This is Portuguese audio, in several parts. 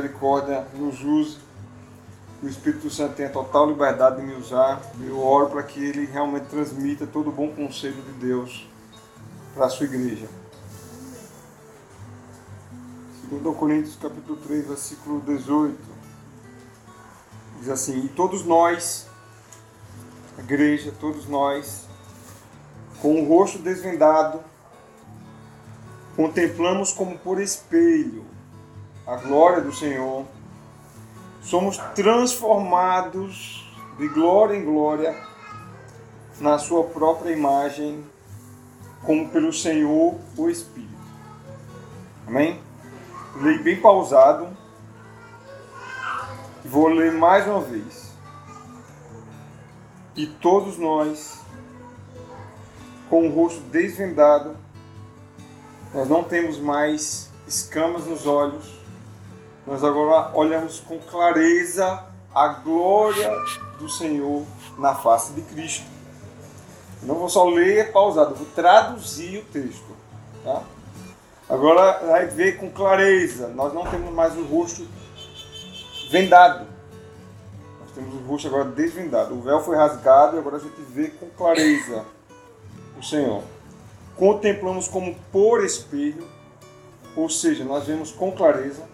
misericórdia nos use. O Espírito Santo tenha total liberdade de me usar. Eu oro para que ele realmente transmita todo o bom conselho de Deus para a sua igreja. 2 Coríntios capítulo 3, versículo 18. Diz assim, e todos nós, a igreja, todos nós, com o rosto desvendado, contemplamos como por espelho a glória do Senhor, somos transformados de glória em glória na sua própria imagem, como pelo Senhor o Espírito. Amém? Leio bem pausado. Vou ler mais uma vez. E todos nós, com o rosto desvendado, nós não temos mais escamas nos olhos, nós agora olhamos com clareza a glória do Senhor na face de Cristo. Não vou só ler pausado, vou traduzir o texto. Tá? Agora vai ver com clareza. Nós não temos mais o rosto vendado. Nós temos o rosto agora desvendado. O véu foi rasgado e agora a gente vê com clareza o Senhor. Contemplamos como por espelho, ou seja, nós vemos com clareza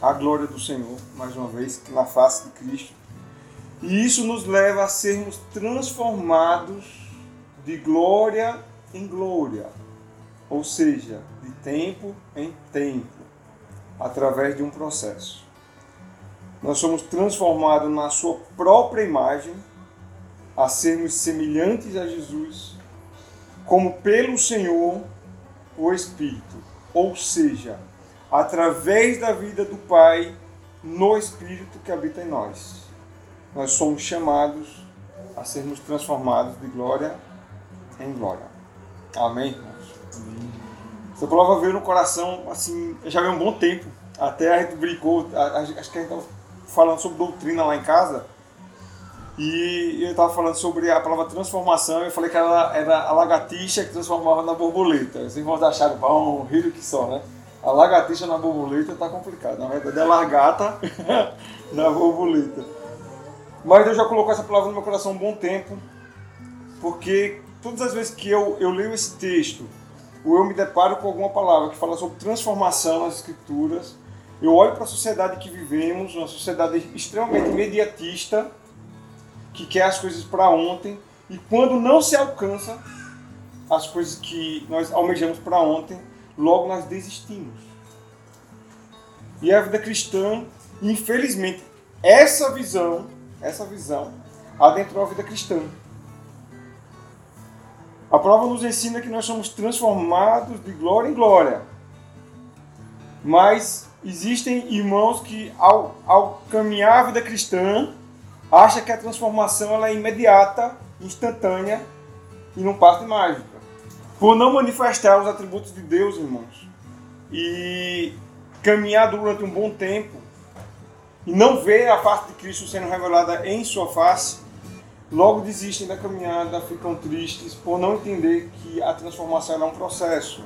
a glória do Senhor, mais uma vez, na face de Cristo. E isso nos leva a sermos transformados de glória em glória ou seja, de tempo em tempo, através de um processo. Nós somos transformados na sua própria imagem, a sermos semelhantes a Jesus, como pelo Senhor o Espírito, ou seja, através da vida do Pai no Espírito que habita em nós. Nós somos chamados a sermos transformados de glória em glória. Amém? Essa palavra veio no coração, assim, já veio um bom tempo. Até a gente brincou, acho que a gente estava falando sobre doutrina lá em casa. E eu estava falando sobre a palavra transformação. Eu falei que ela era a lagartixa que transformava na borboleta. Os irmãos acharam bom, riram que só, né? A lagartixa na borboleta está complicado. Na verdade, é largata na borboleta. Mas Deus já colocou essa palavra no meu coração um bom tempo. Porque todas as vezes que eu, eu leio esse texto ou eu me deparo com alguma palavra que fala sobre transformação nas escrituras, eu olho para a sociedade que vivemos, uma sociedade extremamente imediatista, que quer as coisas para ontem, e quando não se alcança as coisas que nós almejamos para ontem, logo nós desistimos. E a vida cristã, infelizmente, essa visão, essa visão adentrou a vida cristã. A prova nos ensina que nós somos transformados de glória em glória. Mas existem irmãos que, ao, ao caminhar a vida cristã, acham que a transformação ela é imediata, instantânea e não parte mágica. Por não manifestar os atributos de Deus, irmãos, e caminhar durante um bom tempo, e não ver a face de Cristo sendo revelada em sua face, logo desistem da caminhada, ficam tristes por não entender que a transformação é um processo.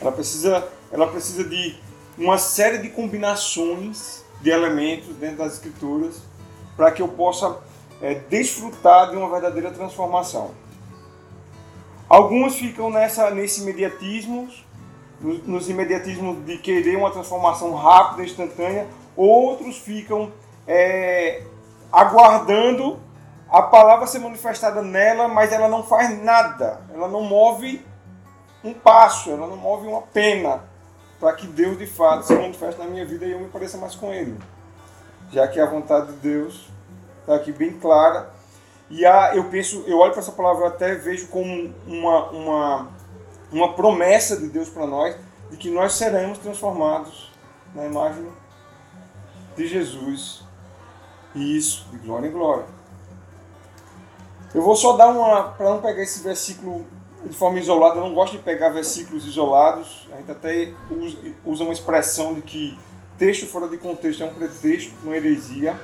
Ela precisa, ela precisa de uma série de combinações de elementos dentro das escrituras para que eu possa é, desfrutar de uma verdadeira transformação. Alguns ficam nessa, nesse imediatismo, nos, imediatismos de querer uma transformação rápida, instantânea, outros ficam é, aguardando a palavra ser manifestada nela, mas ela não faz nada, ela não move um passo, ela não move uma pena para que Deus de fato se manifeste na minha vida e eu me pareça mais com Ele. Já que a vontade de Deus está aqui bem clara. E a, eu penso, eu olho para essa palavra, eu até vejo como uma, uma, uma promessa de Deus para nós, de que nós seremos transformados na imagem de Jesus e isso, de glória em glória. Eu vou só dar uma. Para não pegar esse versículo de forma isolada, eu não gosto de pegar versículos isolados. A gente até usa uma expressão de que texto fora de contexto é um pretexto, uma heresia.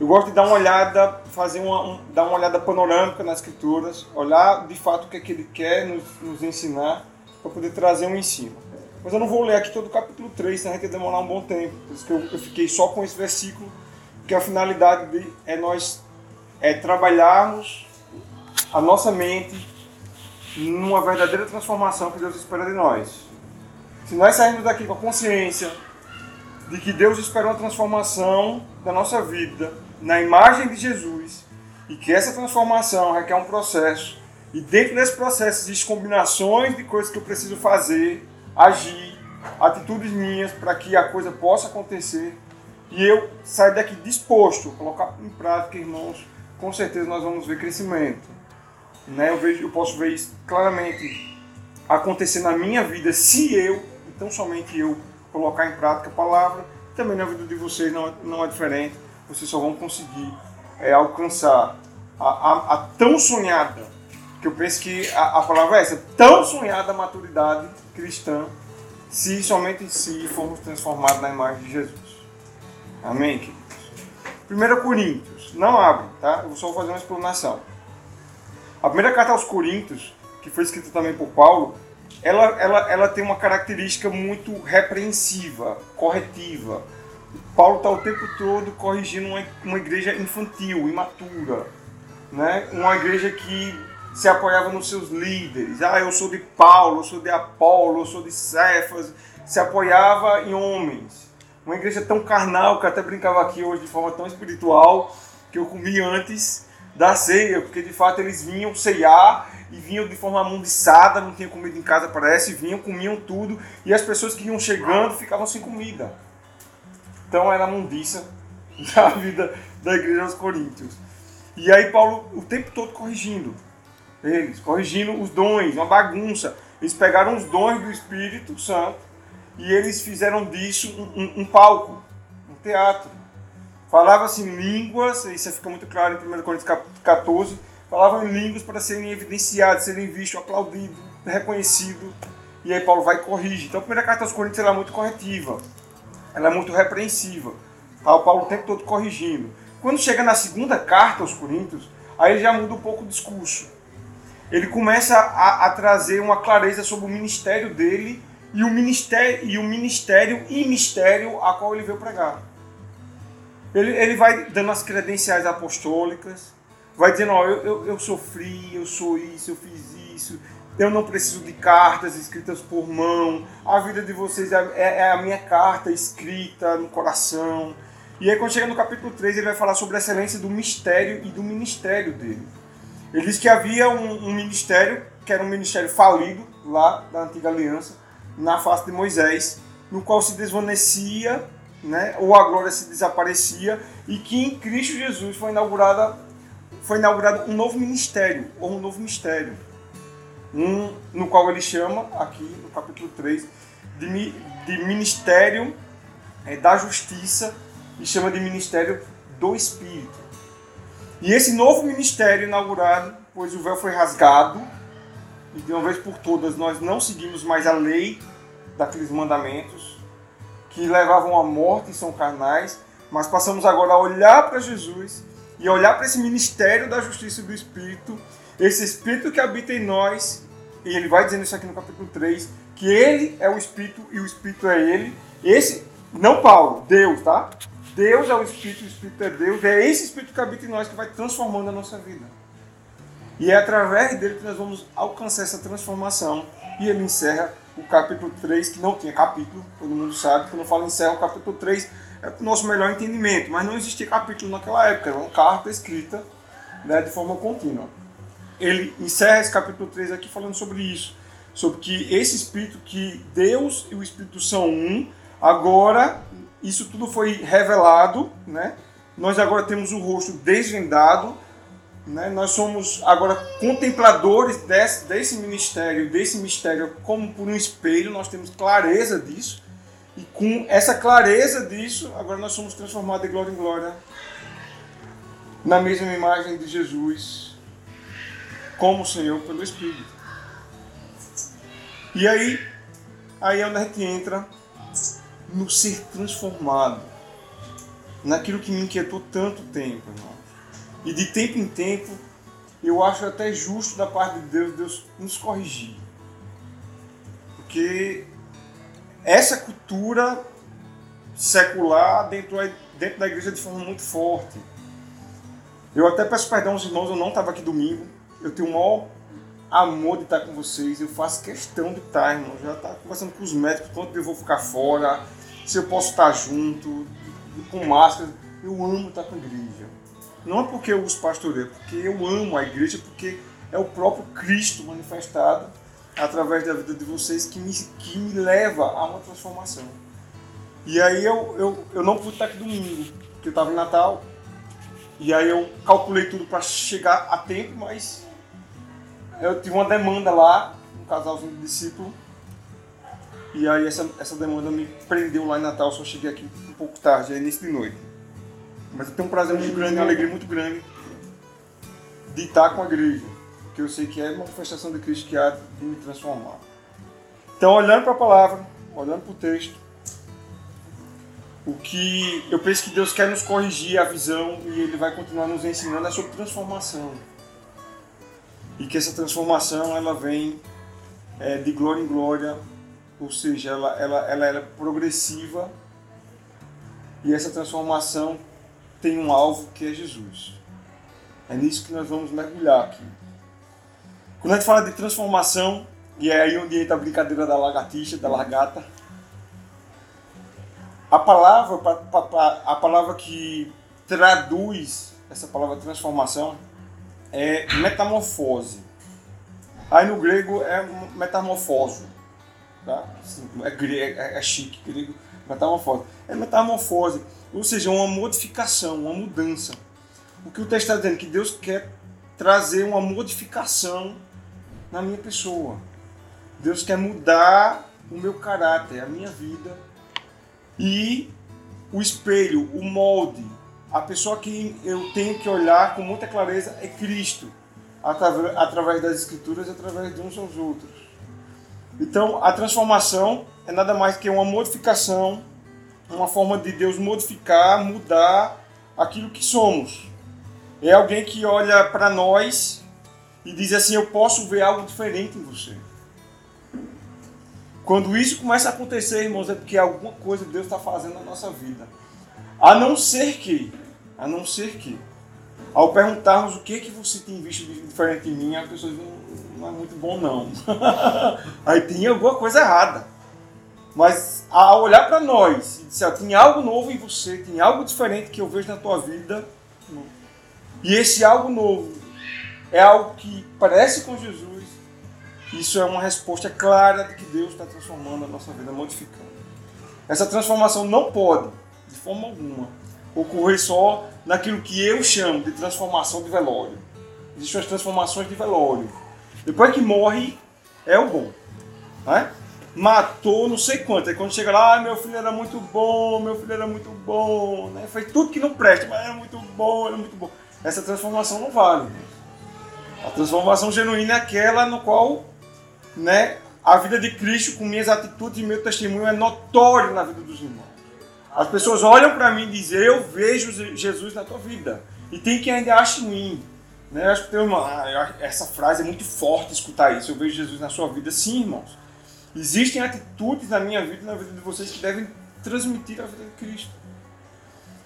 Eu gosto de dar uma olhada, fazer uma, um, dar uma olhada panorâmica nas escrituras, olhar de fato o que é que ele quer nos, nos ensinar, para poder trazer um ensino. Mas eu não vou ler aqui todo o capítulo 3, senão a gente ia demorar um bom tempo. Por isso que eu, eu fiquei só com esse versículo, que a finalidade de, é nós é trabalharmos a nossa mente numa verdadeira transformação que Deus espera de nós. Se nós sairmos daqui com a consciência de que Deus espera uma transformação da nossa vida na imagem de Jesus e que essa transformação requer um processo e dentro desse processo existem combinações de coisas que eu preciso fazer, agir, atitudes minhas para que a coisa possa acontecer e eu sair daqui disposto a colocar em prática, irmãos, com certeza nós vamos ver crescimento. Né? Eu, vejo, eu posso ver isso claramente acontecer na minha vida se eu, então somente eu, colocar em prática a palavra. Também na vida de vocês não, não é diferente. Vocês só vão conseguir é, alcançar a, a, a, tão sonhada, que eu penso que a, a palavra é essa, tão sonhada maturidade cristã, se somente si formos transformados na imagem de Jesus. Amém, queridos? 1 Coríntios, não abre, tá? Eu vou só fazer uma explanação. A primeira carta aos Coríntios, que foi escrita também por Paulo, ela, ela, ela tem uma característica muito repreensiva, corretiva. Paulo está o tempo todo corrigindo uma, uma igreja infantil, imatura. Né? Uma igreja que se apoiava nos seus líderes. Ah, eu sou de Paulo, eu sou de Apolo, eu sou de Cefas. Se apoiava em homens. Uma igreja tão carnal, que até brincava aqui hoje de forma tão espiritual, que eu comi antes da ceia, porque de fato eles vinham ceiar e vinham de forma amundiçada, não tinha comida em casa, parece, vinham, comiam tudo, e as pessoas que iam chegando ficavam sem comida. Então era a mundiça da vida da igreja dos Coríntios. E aí Paulo o tempo todo corrigindo eles, corrigindo os dons, uma bagunça. Eles pegaram os dons do Espírito Santo e eles fizeram disso um, um, um palco, um teatro. Falava-se em línguas, isso fica muito claro em 1 Coríntios 14, falavam em línguas para serem evidenciados, serem vistos, aplaudidos, reconhecidos. E aí Paulo vai e corrige. Então a primeira carta aos Coríntios é muito corretiva, ela é muito repreensiva. Tá? O Paulo o tempo todo corrigindo. Quando chega na segunda carta aos Coríntios, aí ele já muda um pouco o discurso. Ele começa a, a trazer uma clareza sobre o ministério dele e o ministério e o ministério e mistério a qual ele veio pregar. Ele, ele vai dando as credenciais apostólicas, vai dizendo, ó, eu, eu, eu sofri, eu sou isso, eu fiz isso, eu não preciso de cartas escritas por mão, a vida de vocês é, é, é, a minha carta escrita no coração. E aí quando chega no capítulo 3 ele vai falar sobre a excelência do mistério e do ministério dele. Ele diz que havia um, um ministério, que era um ministério falido lá da antiga aliança, na face de Moisés, no qual se desvanecia, né, ou a glória se desaparecia, e que em Cristo Jesus foi inaugurada foi inaugurado um novo ministério, ou um novo mistério, um, no qual ele chama, aqui no capítulo 3, de, de ministério é, da justiça, e chama de ministério do Espírito. E esse novo ministério inaugurado, pois o véu foi rasgado, e de uma vez por todas nós não seguimos mais a lei daqueles mandamentos que levavam à morte e são carnais, mas passamos agora a olhar para Jesus e olhar para esse ministério da justiça e do Espírito, esse Espírito que habita em nós, e ele vai dizendo isso aqui no capítulo 3, que ele é o Espírito e o Espírito é ele. Esse, não Paulo, Deus, tá? Deus é o Espírito, o Espírito é Deus, é esse Espírito que habita em nós que vai transformando a nossa vida. E é através dele que nós vamos alcançar essa transformação. E ele encerra o capítulo 3, que não tinha capítulo, todo mundo sabe, quando eu falo encerra o capítulo 3, é para o nosso melhor entendimento, mas não existia capítulo naquela época, era uma carta escrita né, de forma contínua. Ele encerra esse capítulo 3 aqui falando sobre isso, sobre que esse Espírito, que Deus e o Espírito são um, agora isso tudo foi revelado, né? nós agora temos o rosto desvendado, né? Nós somos agora contempladores desse, desse ministério, desse mistério como por um espelho, nós temos clareza disso. E com essa clareza disso, agora nós somos transformados de glória em glória na mesma imagem de Jesus, como o Senhor pelo Espírito. E aí, aí é onde a gente entra no ser transformado, naquilo que me inquietou tanto tempo, irmão. E de tempo em tempo, eu acho até justo da parte de Deus, Deus nos corrigir. Porque essa cultura secular dentro, dentro da igreja de forma muito forte. Eu até peço perdão aos irmãos, eu não estava aqui domingo. Eu tenho o maior amor de estar com vocês. Eu faço questão de estar, irmão. Já está conversando com os médicos quanto eu vou ficar fora, se eu posso estar junto, com máscara. Eu amo estar com a igreja. Não é porque eu os pastorei, é porque eu amo a igreja, porque é o próprio Cristo manifestado através da vida de vocês que me, que me leva a uma transformação. E aí eu, eu, eu não pude estar aqui domingo, porque eu estava em Natal. E aí eu calculei tudo para chegar a tempo, mas eu tive uma demanda lá, um casalzinho de discípulo. E aí essa, essa demanda me prendeu lá em Natal, só cheguei aqui um pouco tarde, é início de noite. Mas eu tenho um prazer muito grande, uma alegria muito grande de estar com a igreja, porque eu sei que é uma manifestação de Cristo que há de me transformar. Então, olhando para a palavra, olhando para o texto, o que eu penso que Deus quer nos corrigir a visão e Ele vai continuar nos ensinando é sobre transformação. E que essa transformação ela vem é, de glória em glória, ou seja, ela, ela, ela, é progressiva e essa transformação tem um alvo que é Jesus. É nisso que nós vamos mergulhar aqui. Quando a gente fala de transformação, e é aí onde entra a brincadeira da lagartixa, da largata, a palavra, a palavra que traduz essa palavra transformação é metamorfose. Aí no grego é metamorfose. Tá? É, grego, é, é chique, grego, metamorfose. É metamorfose, ou seja, uma modificação, uma mudança. O que o texto está dizendo? Que Deus quer trazer uma modificação na minha pessoa. Deus quer mudar o meu caráter, a minha vida e o espelho, o molde, a pessoa que eu tenho que olhar com muita clareza é Cristo, através das Escrituras e através de uns aos outros. Então, a transformação é nada mais que uma modificação, uma forma de Deus modificar, mudar aquilo que somos. É alguém que olha para nós e diz assim: Eu posso ver algo diferente em você. Quando isso começa a acontecer, irmãos, é porque alguma coisa Deus está fazendo na nossa vida. A não ser que, a não ser que, ao perguntarmos o que que você tem visto de diferente em mim, as pessoas não, não é muito bom não. Aí tem alguma coisa errada. Mas ao olhar para nós e dizer, tem algo novo em você, tem algo diferente que eu vejo na tua vida, e esse algo novo é algo que parece com Jesus, isso é uma resposta clara de que Deus está transformando a nossa vida, modificando. Essa transformação não pode, de forma alguma, ocorrer só naquilo que eu chamo de transformação de velório. Existem as transformações de velório. Depois que morre, é o bom. Né? Matou não sei quanto. Aí quando chega lá, ah, meu filho era muito bom, meu filho era muito bom. Né? Fez tudo que não presta, mas era muito bom, era muito bom. Essa transformação não vale. A transformação genuína é aquela no qual né, a vida de Cristo com minhas atitudes e meu testemunho é notório na vida dos irmãos. As pessoas olham para mim e dizem, eu vejo Jesus na tua vida. E tem quem ainda acha ruim. Né? Acho que tem uma, ah, essa frase é muito forte escutar isso. Eu vejo Jesus na sua vida. Sim, irmãos. Existem atitudes na minha vida e na vida de vocês que devem transmitir a vida de Cristo.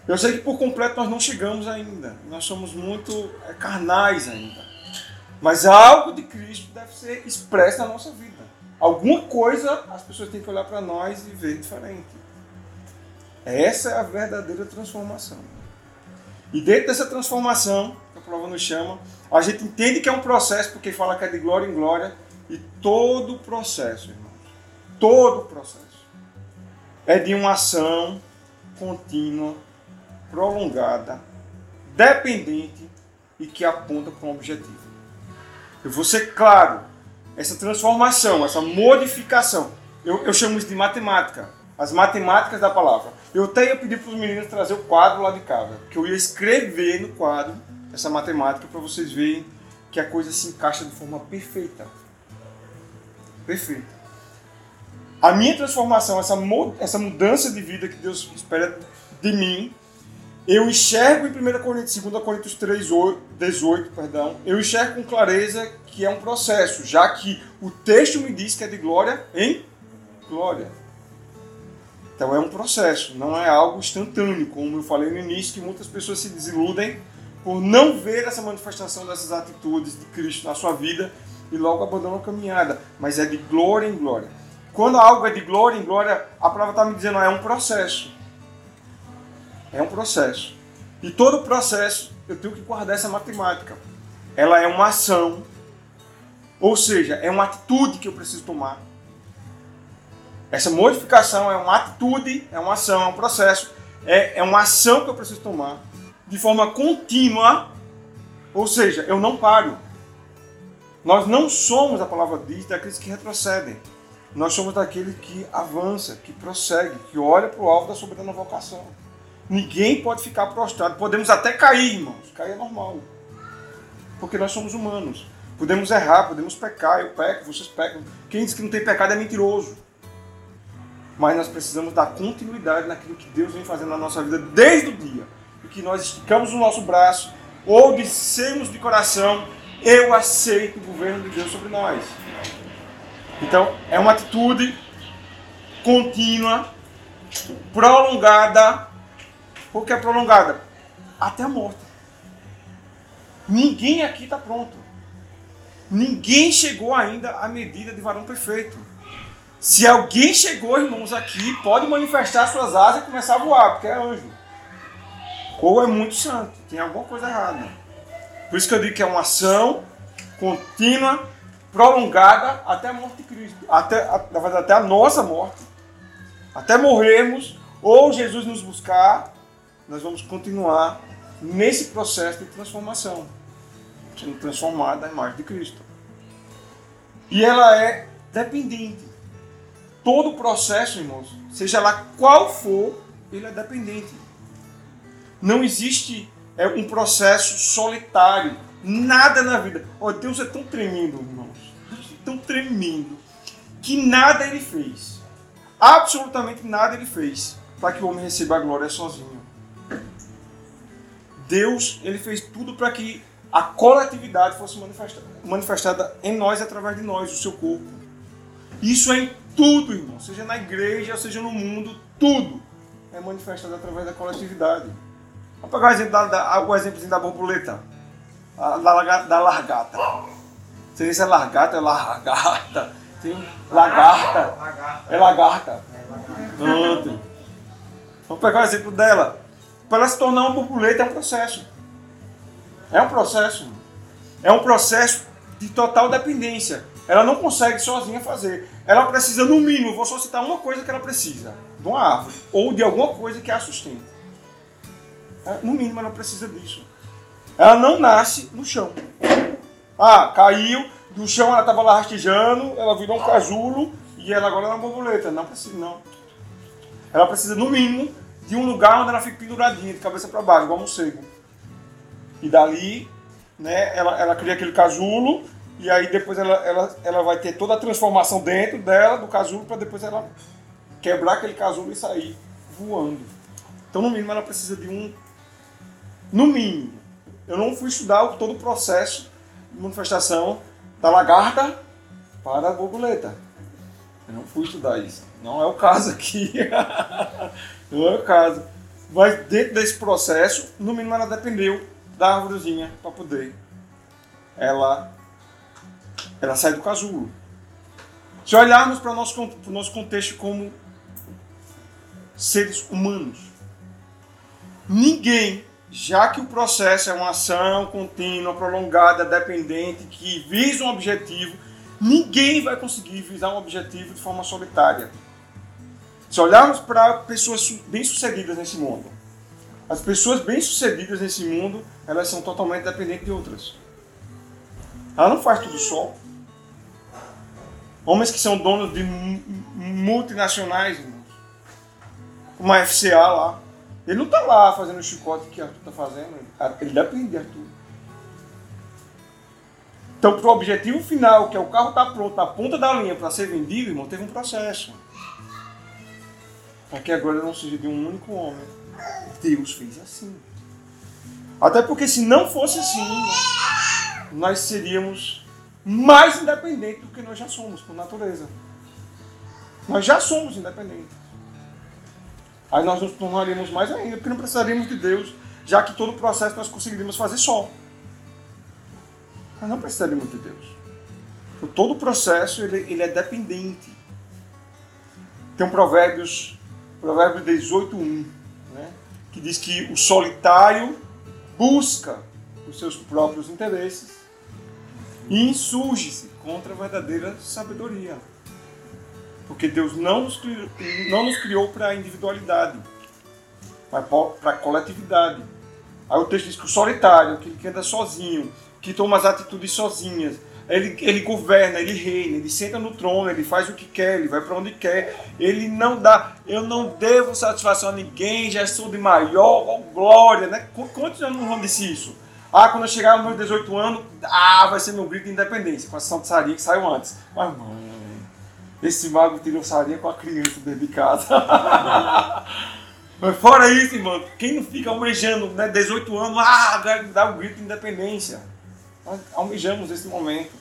Eu sei que por completo nós não chegamos ainda. Nós somos muito é, carnais ainda. Mas algo de Cristo deve ser expresso na nossa vida. Alguma coisa as pessoas têm que olhar para nós e ver diferente. Essa é a verdadeira transformação. E dentro dessa transformação, que a prova nos chama, a gente entende que é um processo, porque fala que é de glória em glória, e todo o processo, irmãos, todo o processo, é de uma ação contínua, prolongada, dependente e que aponta para um objetivo. Eu vou ser claro. Essa transformação, essa modificação, eu, eu chamo isso de matemática. As matemáticas da palavra. Eu até ia pedir para os meninos trazer o quadro lá de casa, que eu ia escrever no quadro essa matemática para vocês verem que a coisa se encaixa de forma perfeita. Perfeita. A minha transformação, essa, essa mudança de vida que Deus espera de mim, eu enxergo em 1 Coríntios, 2 Coríntios 3, 18, perdão, eu enxergo com clareza que é um processo, já que o texto me diz que é de glória em glória. Então é um processo, não é algo instantâneo, como eu falei no início, que muitas pessoas se desiludem por não ver essa manifestação dessas atitudes de Cristo na sua vida e logo abandonam a caminhada. Mas é de glória em glória. Quando algo é de glória em glória, a palavra está me dizendo, é um processo. É um processo. E todo processo, eu tenho que guardar essa matemática. Ela é uma ação, ou seja, é uma atitude que eu preciso tomar essa modificação é uma atitude, é uma ação, é um processo, é, é uma ação que eu preciso tomar de forma contínua, ou seja, eu não paro. Nós não somos, a palavra diz, daqueles que retrocedem. Nós somos daquele que avança, que prossegue, que olha para o alvo da soberana vocação. Ninguém pode ficar prostrado. Podemos até cair, irmãos. Cair é normal. Porque nós somos humanos. Podemos errar, podemos pecar. Eu peco, vocês pecam. Quem diz que não tem pecado é mentiroso mas nós precisamos dar continuidade naquilo que Deus vem fazendo na nossa vida desde o dia e que nós esticamos o nosso braço ou dissemos de coração: Eu aceito o governo de Deus sobre nós. Então, é uma atitude contínua, prolongada. Por que é prolongada? Até a morte. Ninguém aqui está pronto. Ninguém chegou ainda à medida de varão perfeito. Se alguém chegou, irmãos, aqui, pode manifestar suas asas e começar a voar, porque é anjo. Ou é muito santo, tem alguma coisa errada. Por isso que eu digo que é uma ação contínua, prolongada até a morte de Cristo. Até, na verdade, até a nossa morte. Até morrermos, ou Jesus nos buscar, nós vamos continuar nesse processo de transformação. Sendo transformada na imagem de Cristo. E ela é dependente todo o processo, irmãos, seja lá qual for, ele é dependente. Não existe é, um processo solitário. Nada na vida. Oh, Deus é tão tremendo, irmãos. É tão tremendo que nada ele fez. Absolutamente nada ele fez para que o homem receba a glória sozinho. Deus, ele fez tudo para que a coletividade fosse manifestada, manifestada em nós através de nós, o seu corpo. Isso é tudo, irmão, seja na igreja, seja no mundo, tudo é manifestado através da coletividade. Vamos pegar o exemplo da, da, o da borboleta, da, da, da largata. Você se é largata, é largata. Tem lagarta, é lagarta. Pronto. Vamos pegar o exemplo dela. Para ela se tornar uma borboleta é um processo. É um processo. É um processo de total dependência. Ela não consegue sozinha fazer. Ela precisa, no mínimo, vou só citar uma coisa que ela precisa: de uma árvore ou de alguma coisa que a sustente. É, no mínimo, ela precisa disso. Ela não nasce no chão. Ah, caiu, do chão ela estava lá rastejando, ela virou um casulo e ela agora é uma borboleta. Não precisa, não. Ela precisa, no mínimo, de um lugar onde ela fique penduradinha, de cabeça para baixo, igual um morcego. E dali, né, ela, ela cria aquele casulo e aí depois ela, ela, ela vai ter toda a transformação dentro dela, do casulo, para depois ela quebrar aquele casulo e sair voando. Então, no mínimo, ela precisa de um. No mínimo. Eu não fui estudar todo o processo de manifestação da lagarta para a borboleta. Eu não fui estudar isso. Não é o caso aqui. não é o caso. Mas dentro desse processo, no mínimo ela dependeu da árvorezinha para poder ela ela sai do casulo. Se olharmos para o nosso, nosso contexto como seres humanos, ninguém, já que o processo é uma ação contínua, prolongada, dependente, que visa um objetivo, ninguém vai conseguir visar um objetivo de forma solitária. Se olharmos para pessoas bem-sucedidas nesse mundo, as pessoas bem-sucedidas nesse mundo, elas são totalmente dependentes de outras. Ela não faz tudo só. Homens que são donos de multinacionais, irmãos. Como a FCA lá. Ele não está lá fazendo o chicote que Arthur está fazendo. Ele depende de Arthur. Então, para o objetivo final, que é o carro estar tá pronto na ponta da linha para ser vendido, irmão, teve um processo. Para que agora não seja de um único homem. Deus fez assim. Até porque se não fosse assim, nós seríamos mais independente do que nós já somos, por natureza. Nós já somos independentes. Aí nós nos tornaríamos mais ainda, porque não precisaríamos de Deus, já que todo o processo nós conseguiríamos fazer só. Nós não precisaríamos de Deus. Todo o processo ele, ele é dependente. Tem um provérbios, provérbio 18.1, né, que diz que o solitário busca os seus próprios interesses e insurge-se contra a verdadeira sabedoria. Porque Deus não nos criou, não nos criou para a individualidade, mas para a coletividade. Aí o texto diz que o solitário, que anda sozinho, que toma as atitudes sozinhas, ele, ele governa, ele reina, ele senta no trono, ele faz o que quer, ele vai para onde quer. Ele não dá, eu não devo satisfação a ninguém, já sou de maior glória, né? Quantos anos não disse isso? Ah, quando eu chegar nos meus 18 anos, ah, vai ser meu grito de independência, com a Santa Saria que saiu antes. Mas, mãe, esse mago tirou Saria com a criança dentro de casa. Mas fora isso, irmão, quem não fica almejando, né, 18 anos, ah, dá o grito de independência. Nós almejamos esse momento.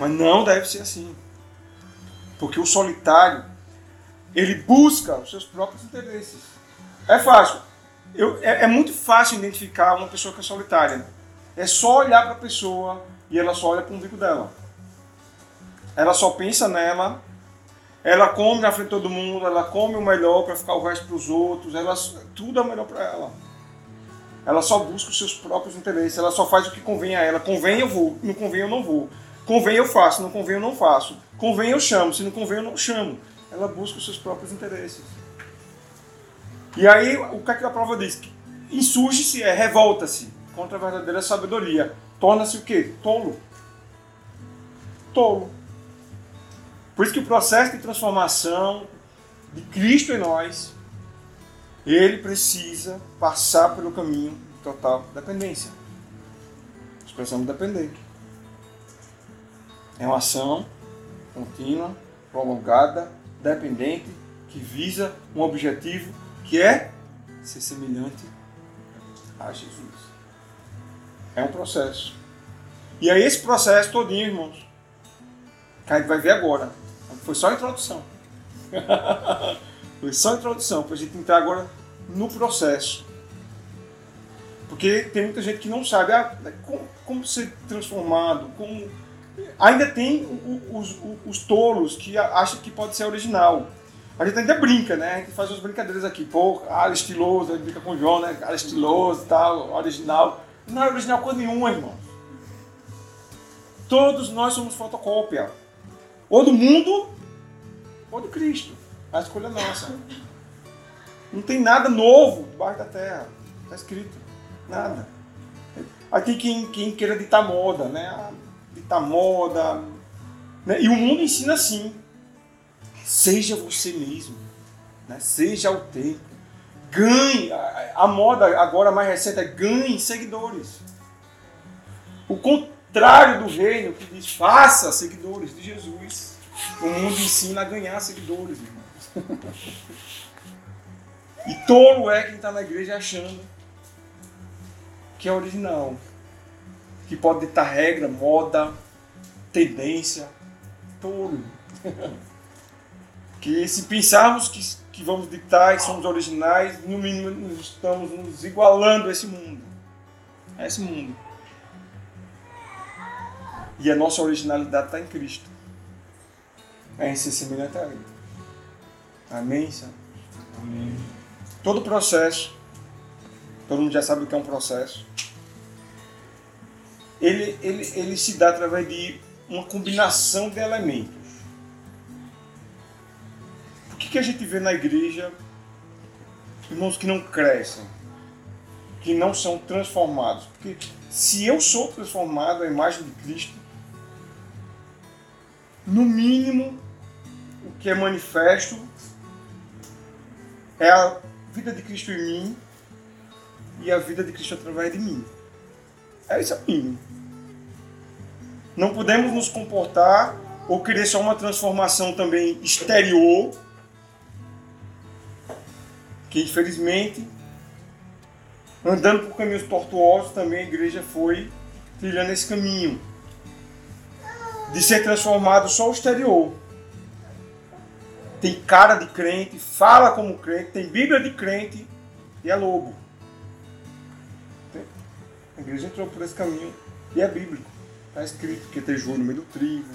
Mas não deve ser assim. Porque o solitário, ele busca os seus próprios interesses. É fácil. Eu, é, é, muito fácil identificar uma pessoa que é solitária. É só olhar para a pessoa e ela só olha para o umbigo dela. Ela só pensa nela. Ela come na frente de todo mundo. Ela come o melhor para ficar o resto para os outros. Ela, tudo é melhor para ela. Ela só busca os seus próprios interesses, ela só faz o que convém a ela. Convém eu vou, não convém eu não vou. Convém eu faço, não convém eu não faço. Convém eu chamo, se não convém eu não chamo. Ela busca os seus próprios interesses. E aí, o que, é que a prova diz? Insurge-se, é revolta-se contra a verdadeira sabedoria. Torna-se o quê? Tolo. Tolo. Por isso que o processo de transformação de Cristo em nós ele precisa passar pelo caminho de total dependência. Nós precisamos depender. É uma ação contínua, prolongada, dependente, que visa um objetivo que é ser semelhante a Jesus. É um processo. E aí esse processo todinho, irmãos, que a gente vai ver agora. Foi só a introdução. Foi só a introdução, para a gente entrar agora no processo. Porque tem muita gente que não sabe ah, como, como ser transformado, como... Ainda tem os, os, os tolos que acham que pode ser original. A gente ainda brinca, né? A gente faz umas brincadeiras aqui. Pô, ah, estiloso, a gente brinca com o João, né? Cara estiloso e tal, original. Não é original coisa nenhuma, irmão. Todos nós somos fotocópia. Ou do mundo, ou do Cristo. A escolha é nossa. Não tem nada novo debaixo da terra. Está escrito. Nada. Tem quem, quem queira ditar moda, né? Ah, ditar moda. Né? E o mundo ensina assim. Seja você mesmo. Né? Seja autêntico. Ganhe. A moda agora mais recente é ganhe seguidores. O contrário do reino que diz faça seguidores de Jesus. O mundo ensina a ganhar seguidores, irmãos. E tolo é quem está na igreja achando que é original. Que pode ditar regra, moda, tendência. Tolo. que se pensarmos que, que vamos ditar e somos originais, no mínimo estamos nos igualando a esse mundo. A esse mundo. E a nossa originalidade está em Cristo. É em ser semelhante a Ele. Amém, Senhor? Amém. Todo processo, todo mundo já sabe o que é um processo, ele, ele, ele se dá através de uma combinação de elementos. Que a gente vê na igreja? Irmãos que não crescem, que não são transformados. Porque se eu sou transformado à imagem de Cristo, no mínimo, o que é manifesto é a vida de Cristo em mim e a vida de Cristo através de mim. É isso aí. Não podemos nos comportar ou querer só uma transformação também exterior, que infelizmente, andando por caminhos tortuosos, também a igreja foi trilhando esse caminho de ser transformado só o exterior tem cara de crente, fala como crente, tem Bíblia de crente e é lobo. A igreja entrou por esse caminho e é bíblico. Está escrito que tem joelho no meio do trigo,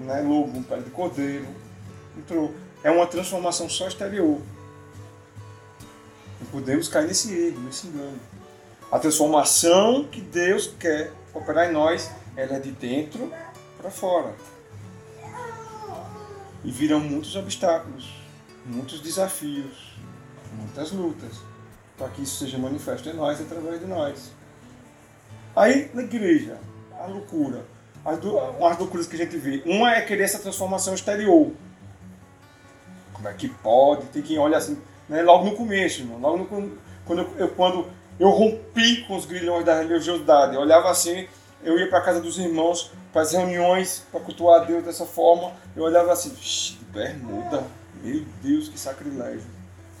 né? lobo, um pé de cordeiro. Entrou. É uma transformação só exterior. Não podemos cair nesse erro, nesse engano. A transformação que Deus quer operar em nós, ela é de dentro para fora. E virão muitos obstáculos, muitos desafios, muitas lutas, para que isso seja manifesto em nós através de nós. Aí na igreja, a loucura. As, do, as loucuras que a gente vê. Uma é querer essa transformação exterior. Como é que pode? Tem quem olha assim, né, logo no começo, irmão, logo no, quando, eu, quando eu rompi com os grilhões da religiosidade. Eu olhava assim, eu ia para casa dos irmãos para as reuniões, para cultuar a Deus dessa forma. Eu olhava assim, bermuda, meu Deus, que sacrilégio.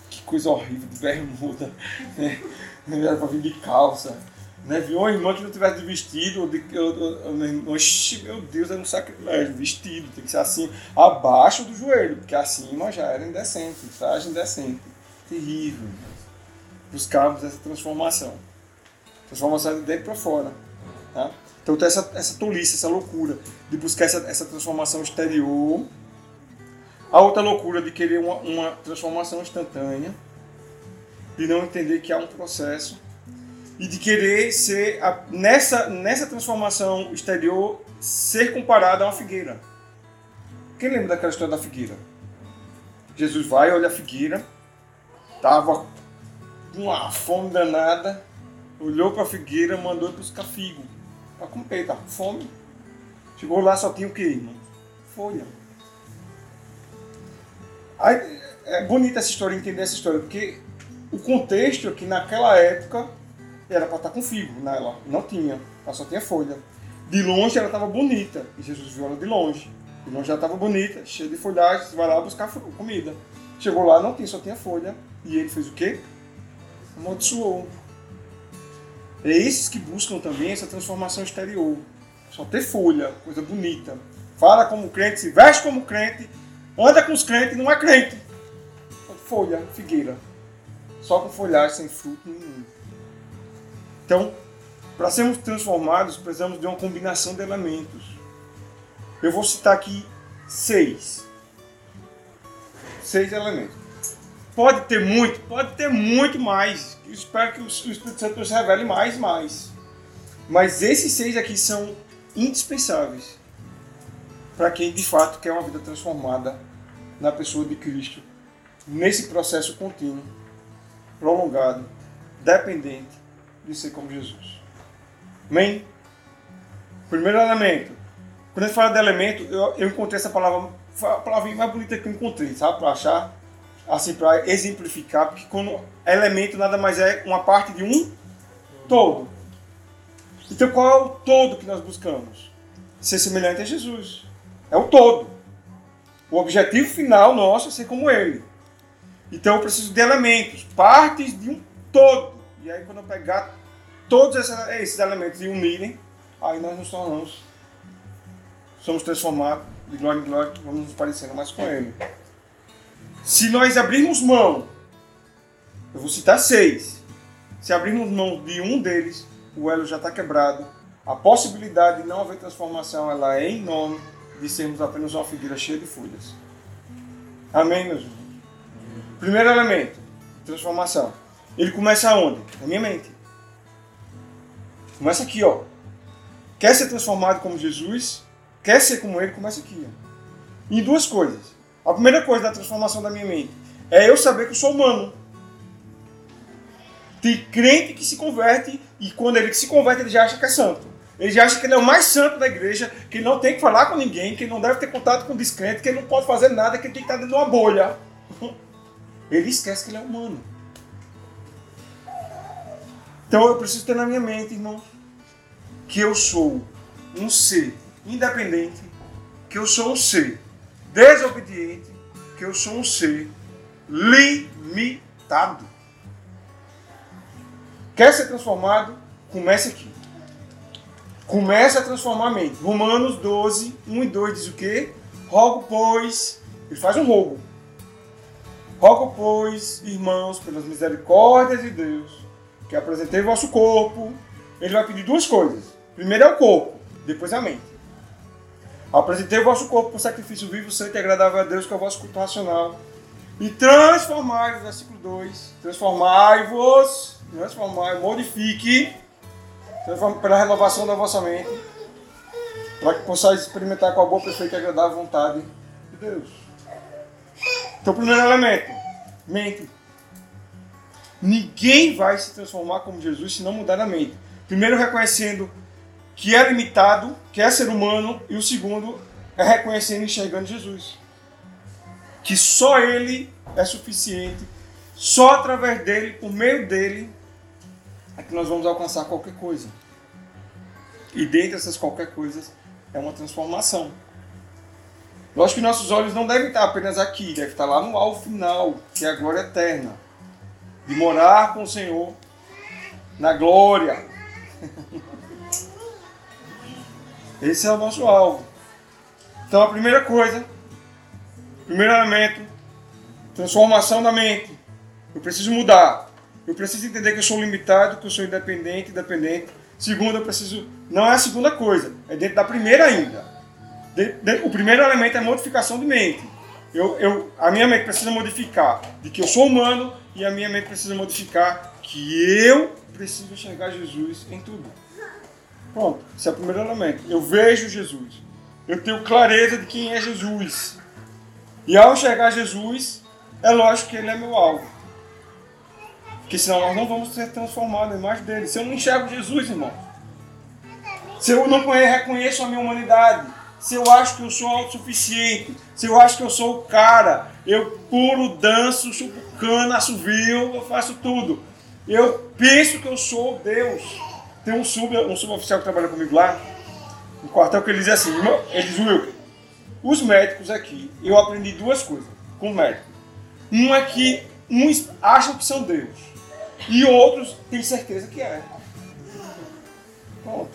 Que coisa horrível de bermuda. Né? Era para vir de calça. Né? Viu uma irmã que não tivesse de vestido, de, eu, eu, eu, oxi, meu Deus, é um sacrilégio, vestido, tem que ser assim, abaixo do joelho, porque acima já era indecente, traje indecente. Terrível. Buscávamos essa transformação. Transformação de dentro para fora. Tá? Então tem essa, essa tolice, essa loucura de buscar essa, essa transformação exterior. A outra loucura de querer uma, uma transformação instantânea, de não entender que há um processo e de querer ser, nessa, nessa transformação exterior, ser comparado a uma figueira. Quem lembra daquela história da figueira? Jesus vai, olha a figueira, tava com uma fome danada, olhou para a figueira, mandou buscar figo. Para comer, tá com fome. Chegou lá, só tinha o que, irmão? Folha. Aí, é bonita essa história, entender essa história, porque o contexto é que naquela época era para estar tá com figo nela. Não tinha, ela só tinha folha. De longe ela estava bonita, e Jesus viu ela de longe. De longe ela estava bonita, cheia de folhagem, vai lá buscar comida. Chegou lá, não tinha, só tinha folha. E ele fez o quê? Amaldiçoou. É esses que buscam também essa transformação exterior. Só ter folha, coisa bonita. Fala como crente, se veste como crente, anda com os crentes, não é crente. Folha, figueira. Só com folhagem sem fruto nenhum. Então, para sermos transformados, precisamos de uma combinação de elementos. Eu vou citar aqui seis. Seis elementos. Pode ter muito, pode ter muito mais. Eu espero que o Espírito Santo nos revele mais mais. Mas esses seis aqui são indispensáveis para quem de fato quer uma vida transformada na pessoa de Cristo, nesse processo contínuo, prolongado, dependente de ser como Jesus. Amém? Primeiro elemento. Quando a gente fala de elemento, eu, eu encontrei essa palavra, a palavra mais bonita que eu encontrei, sabe? Para achar, assim, para exemplificar, porque quando elemento nada mais é uma parte de um todo. Então qual é o todo que nós buscamos? Ser semelhante a Jesus. É o todo. O objetivo final nosso é ser como Ele. Então eu preciso de elementos, partes de um todo. E aí quando eu pegar todos esses elementos e unirem, aí nós nos tornamos, somos transformados de glória em glória, vamos nos parecendo mais com Ele. Se nós abrirmos mão, eu vou citar seis, se abrirmos mão de um deles, o elo já está quebrado. A possibilidade de não haver transformação ela é enorme de sermos apenas uma figueira cheia de folhas. Amém, meus irmãos? Primeiro elemento, transformação. Ele começa onde? Na minha mente. Começa aqui, ó. Quer ser transformado como Jesus? Quer ser como ele? Começa aqui, ó. Em duas coisas. A primeira coisa da transformação da minha mente é eu saber que eu sou humano. Tem crente que se converte e quando ele se converte ele já acha que é santo. Ele já acha que ele é o mais santo da igreja, que não tem que falar com ninguém, que não deve ter contato com descrente, que ele não pode fazer nada, que ele tem que estar dentro de uma bolha. Ele esquece que ele é humano. Então eu preciso ter na minha mente, irmão, que eu sou um ser independente, que eu sou um ser desobediente, que eu sou um ser limitado. Quer ser transformado? Comece aqui. Comece a transformar a mente. Romanos 12, 1 e 2 diz o quê? Rogo, pois, Ele faz um rogo. Rogo, pois, irmãos, pelas misericórdias de Deus, que apresentei vosso corpo. Ele vai pedir duas coisas. Primeiro é o corpo, depois é a mente. Apresentei o vosso corpo por sacrifício vivo, santo e agradável a Deus, que é o vosso culto racional. E transformai-vos, versículo 2, transformai-vos, transformai, modifique, pela renovação da vossa mente, para que possais experimentar com a boa, perfeita e agradável vontade de Deus. Então, primeiro elemento, mente. Ninguém vai se transformar como Jesus se não mudar a mente. Primeiro, reconhecendo que é limitado, que é ser humano, e o segundo é reconhecendo e enxergando Jesus. Que só Ele é suficiente, só através dele, por meio dele, é que nós vamos alcançar qualquer coisa. E dentre essas qualquer coisas é uma transformação. Lógico que nossos olhos não devem estar apenas aqui, deve estar lá no alvo final, que é a glória eterna. De morar com o Senhor na glória. Esse é o nosso alvo. Então a primeira coisa, primeiro elemento, transformação da mente. Eu preciso mudar. Eu preciso entender que eu sou limitado, que eu sou independente, independente. Segundo, eu preciso. Não é a segunda coisa, é dentro da primeira ainda. De, de, o primeiro elemento é modificação de mente. Eu, eu, a minha mente precisa modificar de que eu sou humano e a minha mente precisa modificar que eu preciso enxergar Jesus em tudo. Pronto, esse é o primeiro elemento. Eu vejo Jesus. Eu tenho clareza de quem é Jesus. E ao enxergar Jesus, é lógico que ele é meu alvo. Porque senão nós não vamos ser transformados na imagem dele. Se eu não enxergo Jesus, irmão. Se eu não reconheço a minha humanidade. Se eu acho que eu sou autossuficiente. Se eu acho que eu sou o cara. Eu pulo, danço, chupo cana, assovio, eu faço tudo. Eu penso que eu sou Deus. Tem um, sub, um suboficial que trabalha comigo lá, no quartel, que ele diz assim, ele diz, Wilker, os médicos aqui, eu aprendi duas coisas com o médico. Um é que uns acham que são Deus, e outros têm certeza que é. Pronto.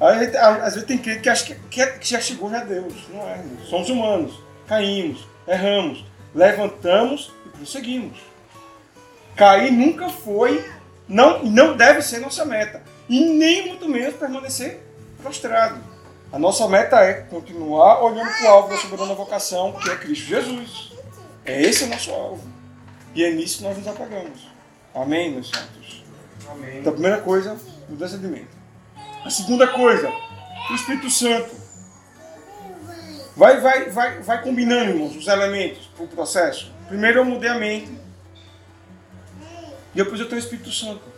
Às vezes tem crente que acha que, é, que já chegou já Deus. Não é. Somos humanos. Caímos, erramos, levantamos e prosseguimos. Cair nunca foi, não, não deve ser nossa meta nem muito menos permanecer prostrado. A nossa meta é continuar olhando para o alvo da soberana vocação, que é Cristo Jesus. É esse o nosso alvo. E é nisso que nós nos apagamos. Amém, meus santos? Amém. Então, a primeira coisa, mudança de mente. A segunda coisa, o Espírito Santo. Vai, vai, vai, vai combinando, irmãos, os elementos para o processo. Primeiro eu mudei a mente. E depois eu tenho o Espírito Santo.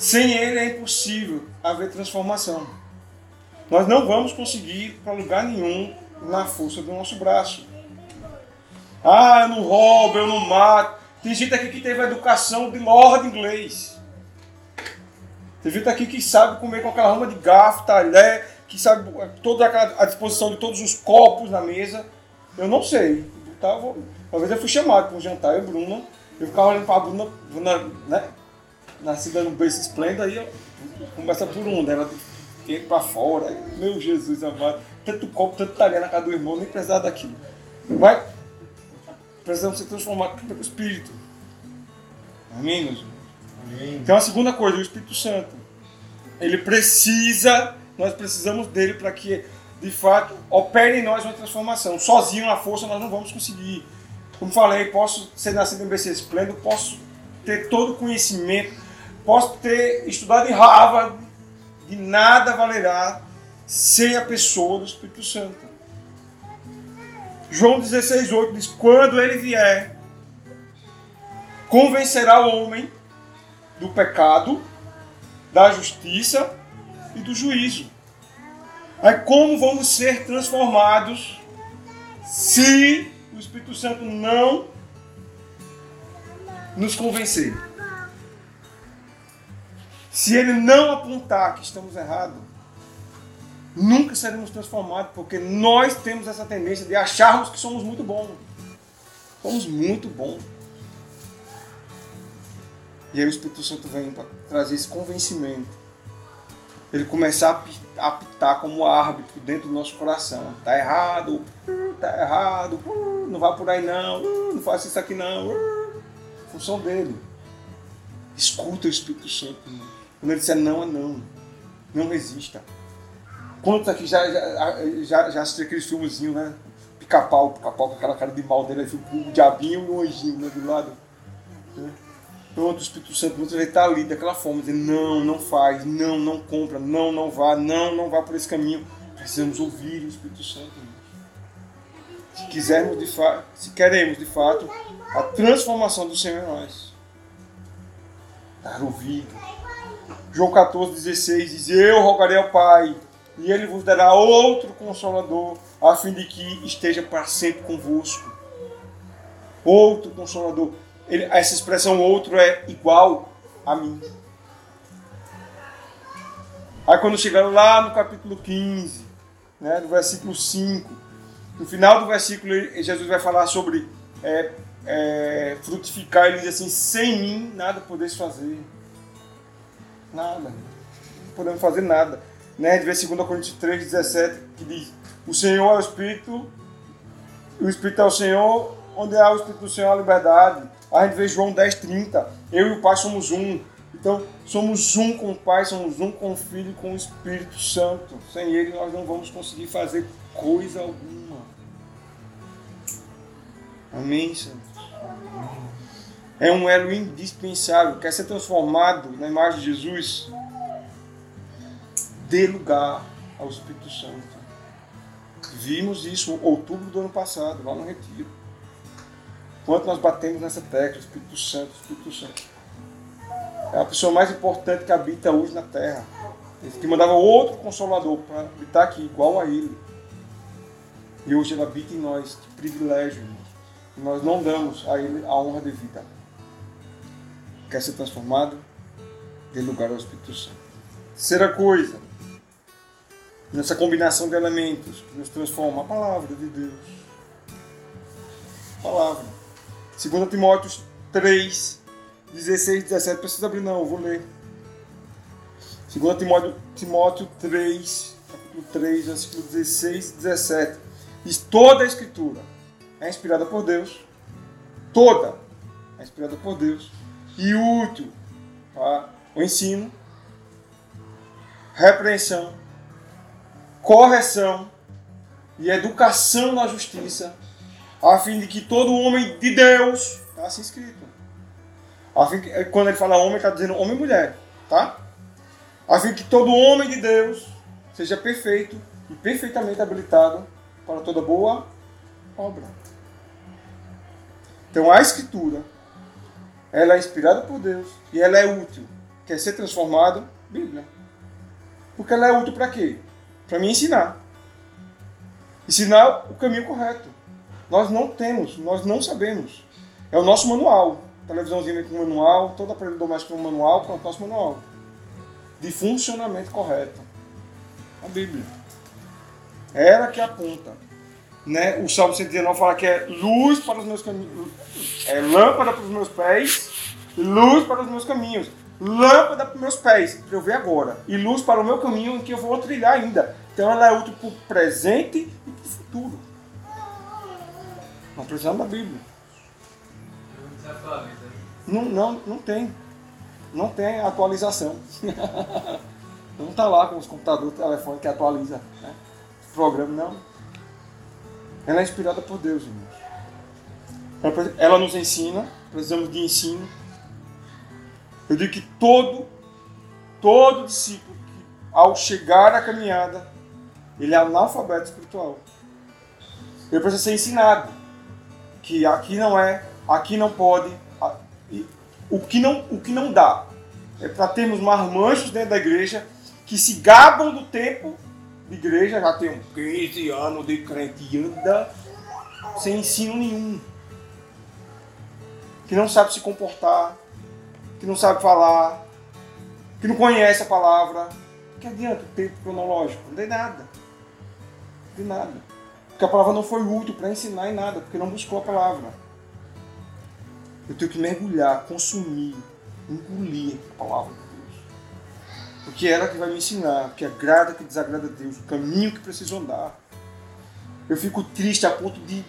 Sem ele é impossível haver transformação. Nós não vamos conseguir ir para lugar nenhum na força do nosso braço. Ah, eu não roubo, eu não mato. Tem gente aqui que teve a educação de Lord inglês. Tem gente aqui que sabe comer com aquela rama de garfo, talher, que sabe toda aquela, a disposição de todos os copos na mesa. Eu não sei. Tava, uma vez eu fui chamado para um jantar, eu e Bruna. Eu ficava olhando para a Bruna, Bruna né, nascida no berço esplêndido, aí começa por um, ela tem para fora, meu Jesus amado, tanto copo, tanto talher na casa do irmão, nem precisava daquilo. Mas precisamos ser transformados pelo Espírito. Amém, meus irmãos? Amém. Então a segunda coisa, o Espírito Santo. Ele precisa, nós precisamos dele para que, de fato, opere em nós uma transformação. Sozinho, na força, nós não vamos conseguir. Como falei, posso ser nascido em BC esplêndido, posso ter todo o conhecimento, Posso ter estudado em Harvard, de nada valerá sem a pessoa do Espírito Santo. João 16,8 diz: Quando ele vier, convencerá o homem do pecado, da justiça e do juízo. Aí, como vamos ser transformados se o Espírito Santo não nos convencer? Se ele não apontar que estamos errados, nunca seremos transformados, porque nós temos essa tendência de acharmos que somos muito bons. Somos muito bons. E aí o Espírito Santo vem para trazer esse convencimento. Ele começar a apitar como árbitro dentro do nosso coração. Está errado, tá errado, uh, não vá por aí não, uh, não faça isso aqui não. Uh. Função dele. Escuta o Espírito Santo. Quando ele disser não, é não. Não resista. Quantos aqui já, já, já, já assistiram aqueles filmezinhos, né? Pica-pau, pica-pau com aquela cara de mal dele, com o diabinho e o anjinho né, do lado. Né? Pronto, o Espírito Santo muitas vezes está ali daquela forma, dizendo, não, não faz, não, não compra, não, não vá, não, não vá por esse caminho. Precisamos ouvir o Espírito Santo. Se quisermos de fato, se queremos de fato a transformação do Senhor em nós. Dar ouvido. João 14, 16 diz: Eu rogarei ao Pai, e ele vos dará outro consolador, a fim de que esteja para sempre convosco. Outro consolador. Ele, essa expressão outro é igual a mim. Aí quando chegaram lá no capítulo 15, né, no versículo 5, no final do versículo Jesus vai falar sobre é, é, frutificar, ele diz assim, sem mim nada podeis fazer. Nada. Não podemos fazer nada. Né? De ver 2 Coríntios 3, 17, que diz, o Senhor é o Espírito, o Espírito é o Senhor, onde há o Espírito do Senhor há liberdade. A gente vê João 10, 30. Eu e o Pai somos um. Então, somos um com o Pai, somos um com o Filho e com o Espírito Santo. Sem Ele, nós não vamos conseguir fazer coisa alguma. Amém, Santos? É um elo indispensável. Quer ser transformado na imagem de Jesus? Dê lugar ao Espírito Santo. Vimos isso em outubro do ano passado, lá no Retiro. Quanto nós batemos nessa tecla, Espírito Santo, Espírito Santo. É a pessoa mais importante que habita hoje na Terra. Ele que mandava outro consolador para habitar aqui, igual a ele. E hoje ele habita em nós. Que privilégio, nós não damos a ele a honra devida. Quer ser transformado? Dê lugar ao Espírito Santo. Terceira coisa, nessa combinação de elementos que nos transforma a palavra de Deus. A palavra. 2 Timóteo 3, 16, 17. Precisa abrir, não, eu vou ler. 2 Timóteo, Timóteo 3, capítulo 3, versículo 16 e 17. Diz: toda a Escritura é inspirada por Deus. Toda é inspirada por Deus. E útil para o ensino, repreensão, correção e educação na justiça a fim de que todo homem de Deus, está assim escrito. A fim que, quando ele fala homem, está dizendo homem e mulher, tá? A fim que todo homem de Deus seja perfeito e perfeitamente habilitado para toda boa obra. Então a escritura, ela é inspirada por Deus e ela é útil. Quer ser transformado? Bíblia. Porque ela é útil para quê? Para me ensinar. Ensinar o caminho correto. Nós não temos, nós não sabemos. É o nosso manual. televisãozinha com manual, toda aparelho doméstico com manual, para o nosso manual. De funcionamento correto. A Bíblia. É ela que aponta. Né? O Salmo 119 fala que é luz para os meus caminhos, é lâmpada para os meus pés, luz para os meus caminhos, lâmpada para os meus pés, para eu ver agora, e luz para o meu caminho em que eu vou trilhar ainda. Então ela é útil para o presente e para o futuro. Nós precisamos da Bíblia. Não, não, não tem. Não tem atualização. não está lá com os computadores, telefone que atualiza. Né? Programa não. Ela é inspirada por Deus, irmãos. Ela nos ensina, precisamos de ensino. Eu digo que todo, todo discípulo, que, ao chegar à caminhada, ele é analfabeto espiritual. Ele precisa ser ensinado que aqui não é, aqui não pode, o que não, o que não dá é para termos marmanjos dentro da igreja que se gabam do tempo igreja, já tem 15 anos de crente e anda sem ensino nenhum. Que não sabe se comportar, que não sabe falar, que não conhece a palavra. Que adianta o tempo cronológico? Não tem nada. Não tem nada. Porque a palavra não foi útil para ensinar em nada, porque não buscou a palavra. Eu tenho que mergulhar, consumir, engolir a palavra. Porque ela que vai me ensinar que agrada, que desagrada a Deus, o caminho que preciso andar. Eu fico triste a ponto de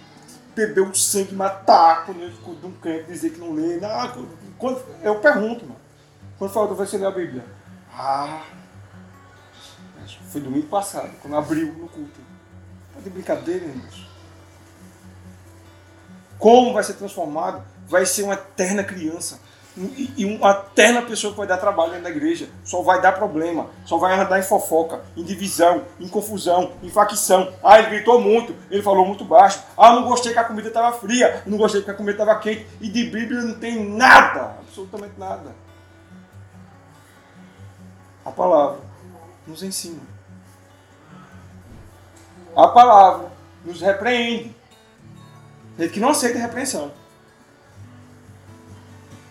beber o sangue, matar quando eu fico de um canto dizer que não lê. Não, quando, eu pergunto, mano. Quando fala, você ler a Bíblia? Ah, foi domingo passado, quando abriu no culto. Tá de brincadeira, irmãos. Como vai ser transformado? Vai ser uma eterna criança e uma eterna pessoa que vai dar trabalho dentro da igreja. Só vai dar problema, só vai andar em fofoca, em divisão, em confusão, em facção. Ah, ele gritou muito, ele falou muito baixo. Ah, não gostei que a comida estava fria, não gostei que a comida estava quente. E de Bíblia não tem nada, absolutamente nada. A palavra nos ensina. A palavra nos repreende. Ele que não aceita repreensão.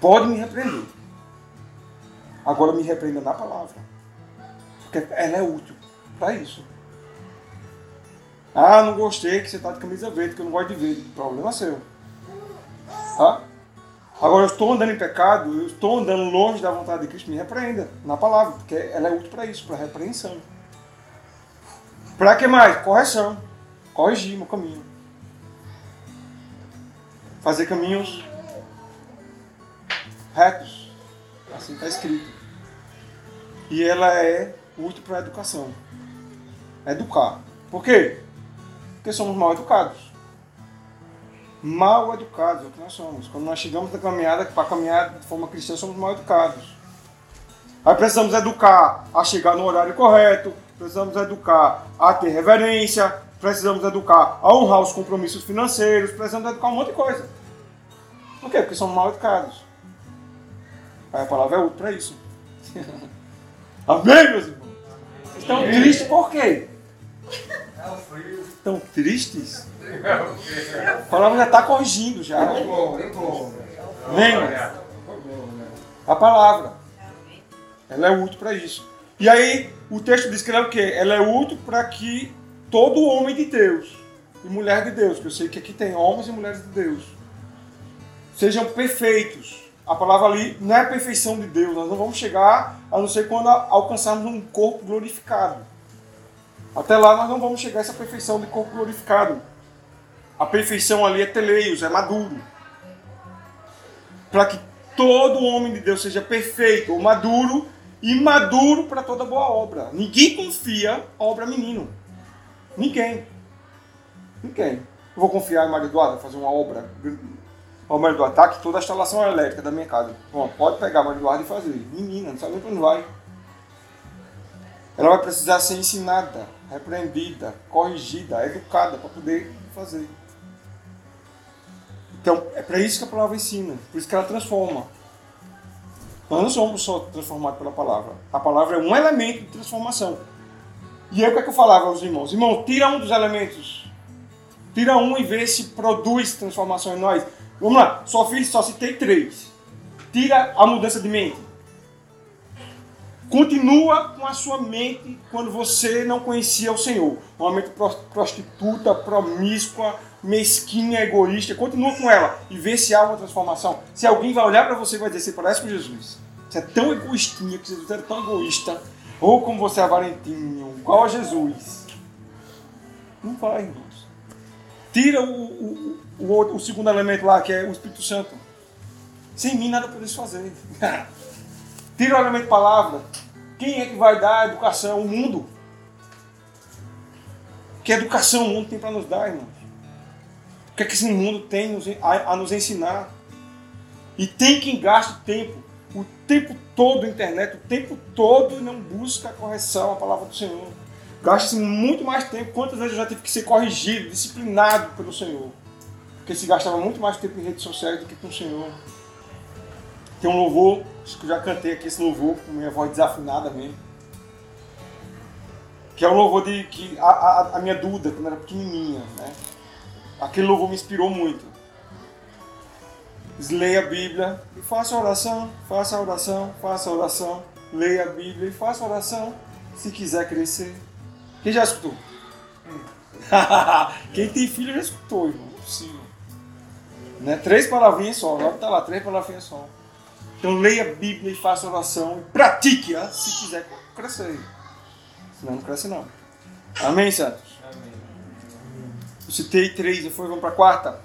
Pode me repreender. Agora me repreenda na palavra. Porque ela é útil para isso. Ah, não gostei que você está de camisa verde, que eu não gosto de verde. Problema seu. Tá? Agora eu estou andando em pecado, eu estou andando longe da vontade de Cristo, me repreenda na palavra, porque ela é útil para isso, para repreensão. Para que mais? Correção. Corrigir meu caminho. Fazer caminhos retos. Assim está escrito. E ela é útil para a educação. Educar. Por quê? Porque somos mal educados. Mal educados é o que nós somos. Quando nós chegamos na caminhada, para caminhar de forma cristã, somos mal educados. Aí precisamos educar a chegar no horário correto, precisamos educar a ter reverência, precisamos educar a honrar os compromissos financeiros, precisamos educar um monte de coisa. Por quê? Porque somos mal educados. Aí a palavra é útil para isso. Amém, meus irmãos? Vocês estão tristes por quê? Estão tristes? A palavra já está corrigindo já. Vem, a palavra. Ela é útil para isso. E aí, o texto diz que ela é o quê? Ela é útil para que todo homem de Deus e mulher de Deus, que eu sei que aqui tem homens e mulheres de Deus, sejam perfeitos a palavra ali não é a perfeição de Deus. Nós não vamos chegar a não ser quando alcançarmos um corpo glorificado. Até lá nós não vamos chegar a essa perfeição de corpo glorificado. A perfeição ali é teleios, é maduro. Para que todo homem de Deus seja perfeito ou maduro e maduro para toda boa obra. Ninguém confia obra menino. Ninguém. Ninguém. Eu vou confiar em Maria Eduarda fazer uma obra Ó, Mário Eduardo, tá aqui toda a instalação elétrica da minha casa. Bom, pode pegar Mário Eduardo e fazer. Menina, não sabe nem onde vai. Ela vai precisar ser ensinada, repreendida, corrigida, educada para poder fazer. Então, é para isso que a palavra ensina, por isso que ela transforma. Nós não somos só transformados pela palavra. A palavra é um elemento de transformação. E aí o que, é que eu falava aos irmãos? Irmão, tira um dos elementos. Tira um e vê se produz transformação em nós. Vamos lá, só fiz, só citei três. Tira a mudança de mente. Continua com a sua mente quando você não conhecia o Senhor. Uma mente prostituta, promíscua, mesquinha, egoísta. Continua com ela e vê se há uma transformação. Se alguém vai olhar para você e vai dizer, você parece com Jesus. Você é tão egoístinha, que você é tão egoísta. Ou como você é valentinho, igual a Jesus. Não vai, irmãos. Tira o, o, o, o segundo elemento lá, que é o Espírito Santo. Sem mim nada podeis fazer. Tira o elemento palavra. Quem é que vai dar a educação? O mundo. Que educação o mundo tem para nos dar, irmãos? O que é que esse mundo tem a, a nos ensinar? E tem quem gaste tempo, o tempo todo na internet, o tempo todo e não busca a correção, a palavra do Senhor. Gasta-se muito mais tempo. Quantas vezes eu já tive que ser corrigido, disciplinado pelo Senhor? Porque se gastava muito mais tempo em redes sociais do que com o Senhor. Tem um louvor, acho que eu já cantei aqui esse louvor com minha voz desafinada mesmo. Que é um louvor de que a, a, a minha Duda, quando era pequenininha, né? Aquele louvor me inspirou muito. Leia a Bíblia e faça oração, faça oração, faça oração, leia a Bíblia e faça oração se quiser crescer. Quem já escutou? Quem tem filho já escutou, irmão. Né? Três palavrinhas só, agora está lá, três palavrinhas só. Então leia a Bíblia e faça oração e pratique-a se quiser crescer. Senão não cresce não. Amém, santos? Amém. Eu citei três, depois vamos para a quarta.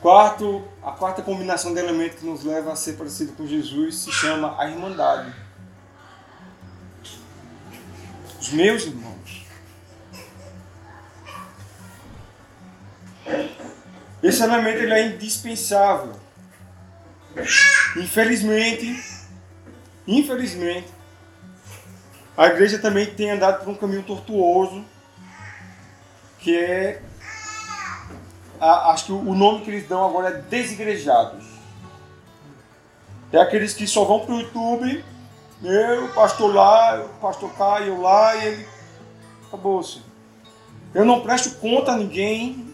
Quarto, a quarta combinação de elementos que nos leva a ser parecido com Jesus se chama a Irmandade. Os meus Esse elemento ele é indispensável. Infelizmente, infelizmente, a igreja também tem andado por um caminho tortuoso, que é a, acho que o nome que eles dão agora é desigrejados. É aqueles que só vão para o YouTube, eu, pastor lá, o pastor eu lá, e ele. Acabou-se. Eu não presto conta a ninguém,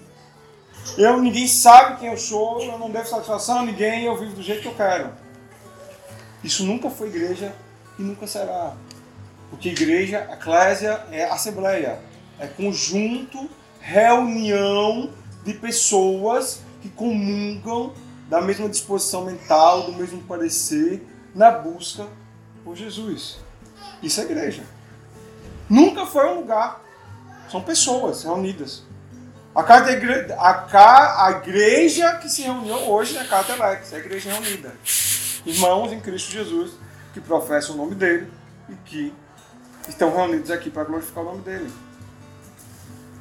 eu, ninguém sabe quem eu sou, eu não devo satisfação a ninguém, eu vivo do jeito que eu quero. Isso nunca foi igreja e nunca será. Porque igreja, eclésia, é assembleia, é conjunto, reunião de pessoas que comungam da mesma disposição mental, do mesmo parecer, na busca por Jesus. Isso é igreja. Nunca foi um lugar. São pessoas reunidas. A, casa igreja, a, a igreja que se reuniu hoje é Casa Telex, é a igreja reunida. Irmãos em Cristo Jesus que professam o nome dele e que estão reunidos aqui para glorificar o nome dele.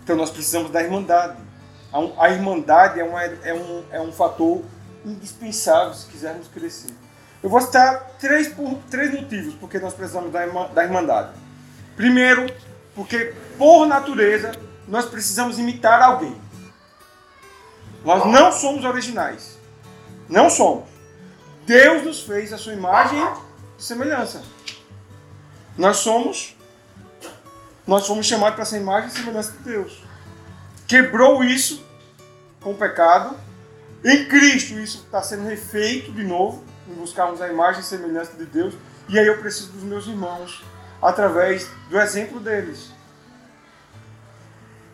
Então nós precisamos da irmandade. A irmandade é, uma, é, um, é um fator indispensável se quisermos crescer. Eu vou citar três, por, três motivos porque nós precisamos da, da irmandade. Primeiro, porque por natureza nós precisamos imitar alguém. Nós não somos originais. Não somos. Deus nos fez a sua imagem e semelhança. Nós somos nós fomos chamados para essa imagem e semelhança de Deus quebrou isso com o pecado. Em Cristo isso está sendo refeito de novo, em buscarmos a imagem e semelhança de Deus. E aí eu preciso dos meus irmãos, através do exemplo deles.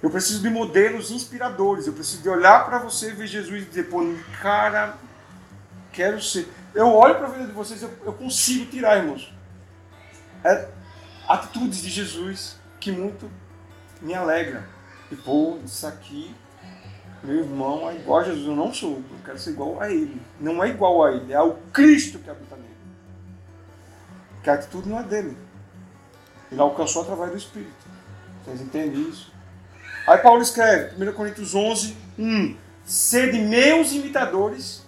Eu preciso de modelos inspiradores. Eu preciso de olhar para você, ver Jesus e dizer, pô, cara, quero ser. Eu olho para a vida de vocês, eu, eu consigo tirar, irmãos. É, atitudes de Jesus que muito me alegra. E pô, isso aqui, meu irmão é igual a Jesus. Eu não sou, eu quero ser igual a ele. Não é igual a ele, é o Cristo que habita nele. Que a atitude não é dele. Ele alcançou através do Espírito. Vocês entendem isso? Aí Paulo escreve, 1 Coríntios 11, 1. Sede meus imitadores,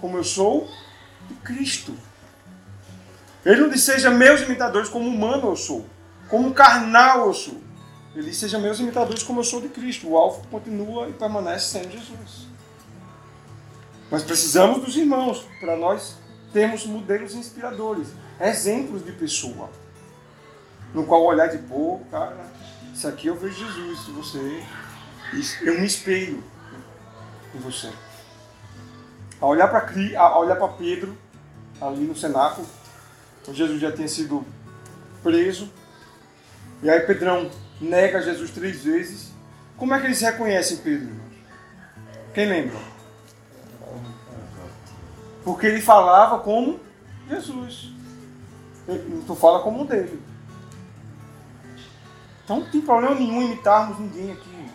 como eu sou de Cristo. Ele não diz, seja meus imitadores como humano eu sou, como carnal eu sou. Ele diz, sejam meus imitadores como eu sou de Cristo. O alvo continua e permanece sendo Jesus. Mas precisamos dos irmãos para nós termos modelos inspiradores, exemplos de pessoa. No qual olhar de, pô, cara, isso aqui eu vejo Jesus você. Eu me espelho em você. A olhar para Pedro, ali no cenáculo, Jesus já tinha sido preso. E aí Pedrão nega Jesus três vezes. Como é que eles reconhecem Pedro, Quem lembra? Porque ele falava como Jesus. Tu fala como um dele. Então não tem problema nenhum imitarmos ninguém aqui.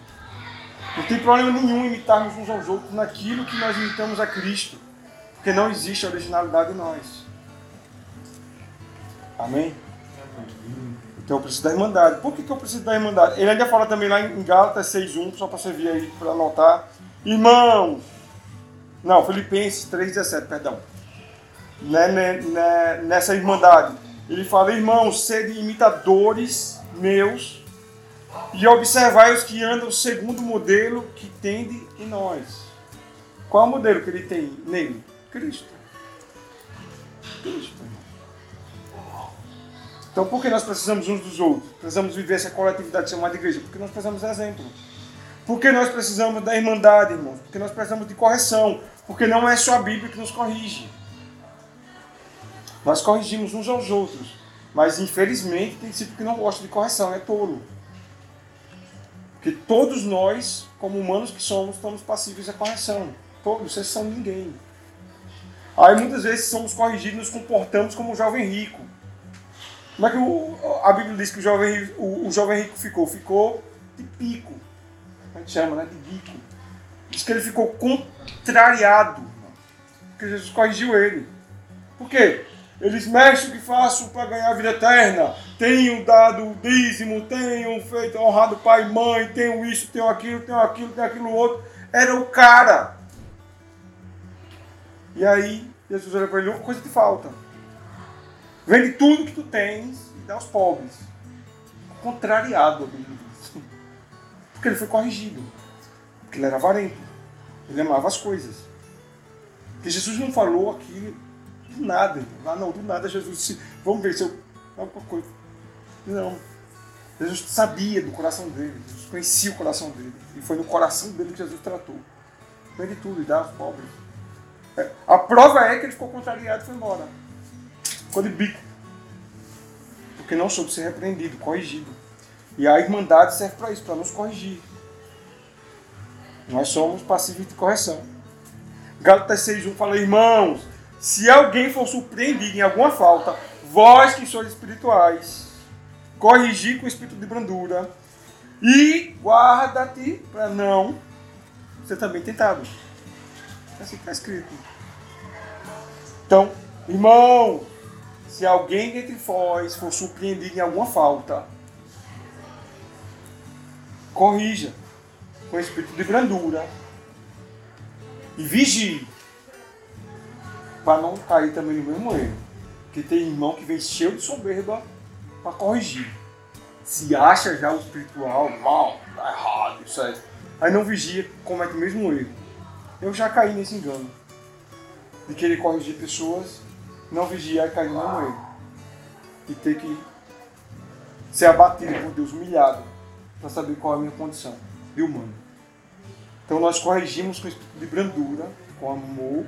Não tem problema nenhum imitarmos uns aos outros naquilo que nós imitamos a Cristo. Porque não existe originalidade em nós. Amém? Então eu preciso da Irmandade. Por que, que eu preciso da Irmandade? Ele ainda fala também lá em Gálatas 6.1, só para você ver aí, para anotar. Irmão! Não, Filipenses 3.17, perdão. Né, né, né, nessa Irmandade. Ele fala, irmãos, sede imitadores meus e observai os que andam segundo o modelo que tende em nós. Qual o modelo que ele tem nele? Cristo. Cristo. Então, por que nós precisamos uns dos outros? Precisamos viver essa coletividade chamada igreja? Porque nós precisamos de exemplo. Porque nós precisamos da irmandade, irmãos? Porque nós precisamos de correção. Porque não é só a Bíblia que nos corrige. Nós corrigimos uns aos outros. Mas, infelizmente, tem discípulo que não gosta de correção, é tolo. Porque todos nós, como humanos que somos, estamos passíveis à correção. Todos, vocês são ninguém. Aí muitas vezes somos corrigidos e nos comportamos como um jovem rico. Como é que o, a Bíblia diz que o jovem, o, o jovem rico ficou? Ficou de pico. a gente chama né, de bico. Diz que ele ficou contrariado. Porque Jesus corrigiu ele. Por quê? Eles mexem o que faço para ganhar a vida eterna. Tenho dado o dízimo, tenho feito honrado pai e mãe, tenho isso, tenho aquilo, tenho aquilo, tenho aquilo outro. Era o cara. E aí, Jesus olha para ele, uma coisa te falta. Vende tudo que tu tens e dá aos pobres. Contrariado, a Bíblia. Porque ele foi corrigido. Porque ele era avarento. Ele amava as coisas. Porque Jesus não falou aqui do nada. Lá não, do nada Jesus disse, vamos ver se eu. Alguma coisa. Não. Jesus sabia do coração dele. Jesus conhecia o coração dele. E foi no coração dele que Jesus tratou. Vende tudo e dá aos pobres. É, a prova é que ele ficou contrariado e foi embora. Ficou de bico. Porque não soube ser repreendido, corrigido. E a Irmandade serve para isso, para nos corrigir. Nós somos passivos de correção. Gálatas 6.1 fala, irmãos, se alguém for surpreendido em alguma falta, vós que sois espirituais, corrigir com espírito de brandura e guarda-te para não ser também tentado. É assim que está escrito. Então, irmão, se alguém entre vós for surpreendido em alguma falta, corrija com espírito de brandura e vigie para não cair também no mesmo erro. Porque tem irmão que vem cheio de soberba para corrigir. Se acha já o espiritual, mal, tá errado, isso aí. Aí não vigia, comete o mesmo erro. Eu já caí nesse engano. De querer corrigir pessoas, não vigiar e cair no mesmo erro. E ter que ser abatido por Deus, humilhado, para saber qual é a minha condição de humano. Então nós corrigimos com espírito de brandura, com amor.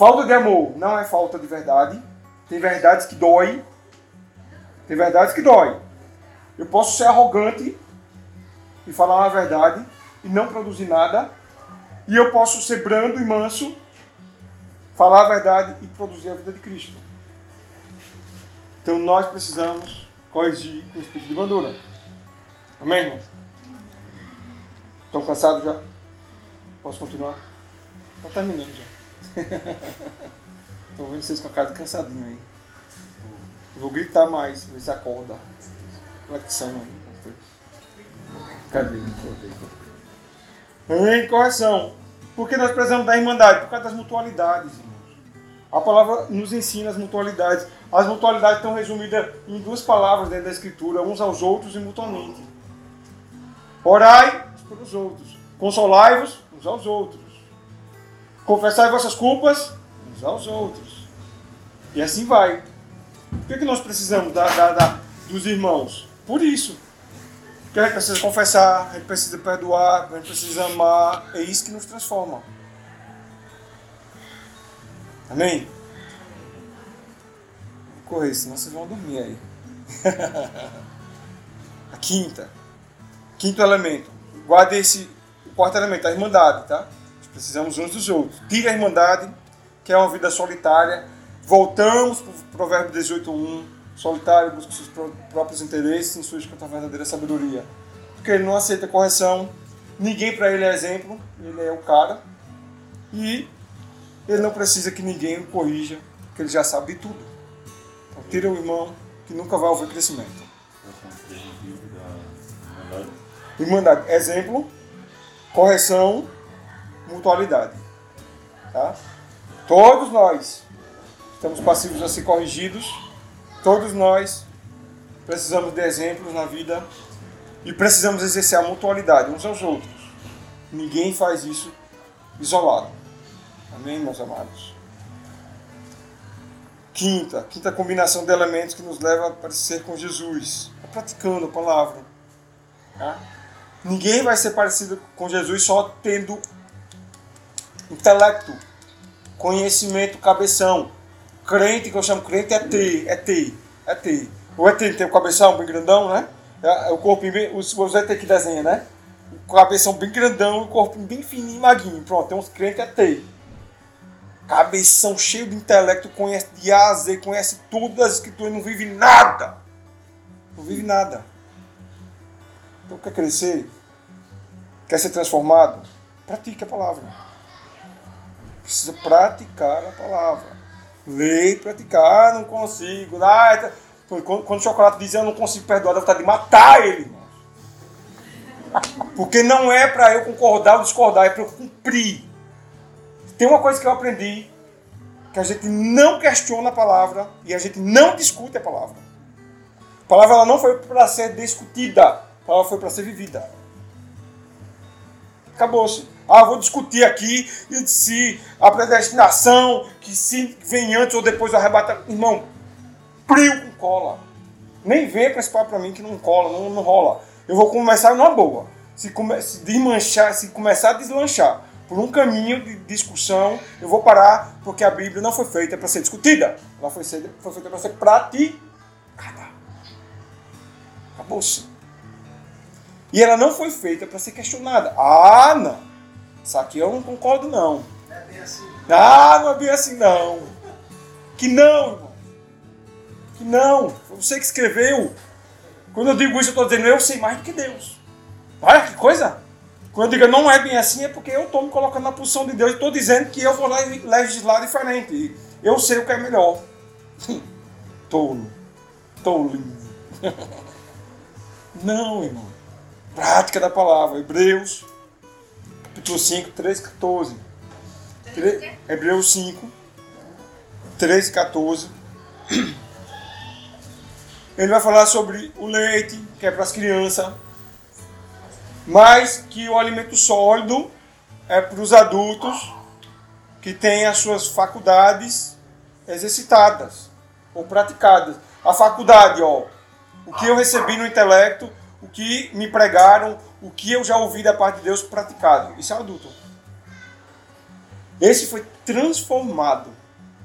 Falta de amor não é falta de verdade. Tem verdades que dói. Tem verdades que dói. Eu posso ser arrogante e falar uma verdade e não produzir nada. E eu posso ser brando e manso, falar a verdade e produzir a vida de Cristo. Então nós precisamos corrigir com o espírito de brandura. Amém, irmãos? Estão cansados já? Posso continuar? Está terminando já. Estou vendo vocês com a cara cansadinho aí. vou gritar mais, ver se acorda. Flexão aí. Cadê? Em correção. Nós precisamos da irmandade? Por causa das mutualidades, irmãos. A palavra nos ensina as mutualidades. As mutualidades estão resumidas em duas palavras dentro da Escritura, uns aos outros e mutuamente. Orai pelos outros. Consolai-vos uns aos outros. Confessai vossas culpas uns aos outros. E assim vai. Por que, que nós precisamos da, da, da, dos irmãos? Por isso. Porque a gente precisa confessar, a gente precisa perdoar, a gente precisa amar. É isso que nos transforma. Amém? Vou correr, senão vocês vão dormir aí. a quinta. Quinto elemento. Guarde esse o quarto elemento, a irmandade, tá? Precisamos uns dos outros. Tire a irmandade, que é uma vida solitária. Voltamos para o provérbio 18.1. Solitário busca seus próprios interesses em sua a verdadeira sabedoria. Porque ele não aceita correção. Ninguém para ele é exemplo. Ele é o cara. E ele não precisa que ninguém o corrija, porque ele já sabe tudo. Então, tira o irmão que nunca vai haver crescimento. Irmandade. Exemplo, correção, mutualidade. Tá? Todos nós estamos passivos a ser corrigidos. Todos nós precisamos de exemplos na vida e precisamos exercer a mutualidade uns aos outros. Ninguém faz isso isolado. Amém, meus amados? Quinta, quinta combinação de elementos que nos leva a parecer com Jesus, é praticando a palavra. Tá? Ninguém vai ser parecido com Jesus só tendo intelecto, conhecimento, cabeção. Crente, que eu chamo crente, é T, é T, é T. O ET tem o cabeção bem grandão, né? É, é o corpo bem, os, os ET que desenha, né? O cabeção bem grandão, o corpo bem fininho, maguinho. Pronto, tem uns crentes, é. Cabeção cheio de intelecto, conhece de A a Z, conhece tudo das escrituras, não vive nada. Não vive nada. Então quer crescer? Quer ser transformado? Pratique a palavra. Precisa praticar a palavra. Ler e praticar. Ah, não consigo. Ah, tá. quando, quando o chocolate diz eu não consigo perdoar, dá vontade de matar ele, irmão. Porque não é para eu concordar ou discordar, é para eu cumprir. Tem uma coisa que eu aprendi, que a gente não questiona a palavra e a gente não discute a palavra. A palavra ela não foi para ser discutida, a palavra foi para ser vivida. Acabou-se. Ah, vou discutir aqui se a predestinação, que se vem antes ou depois do arrebatamento. Irmão, frio com cola. Nem vem para esse papo para mim que não cola, não, não rola eu vou começar numa boa. Se, come, se desmanchar, se começar a deslanchar por um caminho de discussão, eu vou parar, porque a Bíblia não foi feita para ser discutida. Ela foi, ser, foi feita para ser praticada. Acabou-se. E ela não foi feita para ser questionada. Ah, não. Isso aqui eu não concordo, não. Não é bem assim. Ah, não é bem assim, não. Que não, irmão. Que não. Foi você que escreveu. Quando eu digo isso, eu estou dizendo eu sei mais do que Deus. Olha que coisa! Quando eu digo não é bem assim, é porque eu estou me colocando na posição de Deus e estou dizendo que eu vou legislar diferente. Eu sei o que é melhor. Tolo. Tolinho. Não, irmão. Prática da palavra. Hebreus, capítulo 5, 13, 14. Hebreus 5, 13, 14 ele vai falar sobre o leite, que é para as crianças, mas que o alimento sólido é para os adultos que têm as suas faculdades exercitadas ou praticadas. A faculdade, ó, o que eu recebi no intelecto, o que me pregaram, o que eu já ouvi da parte de Deus praticado. Isso é adulto. Esse foi transformado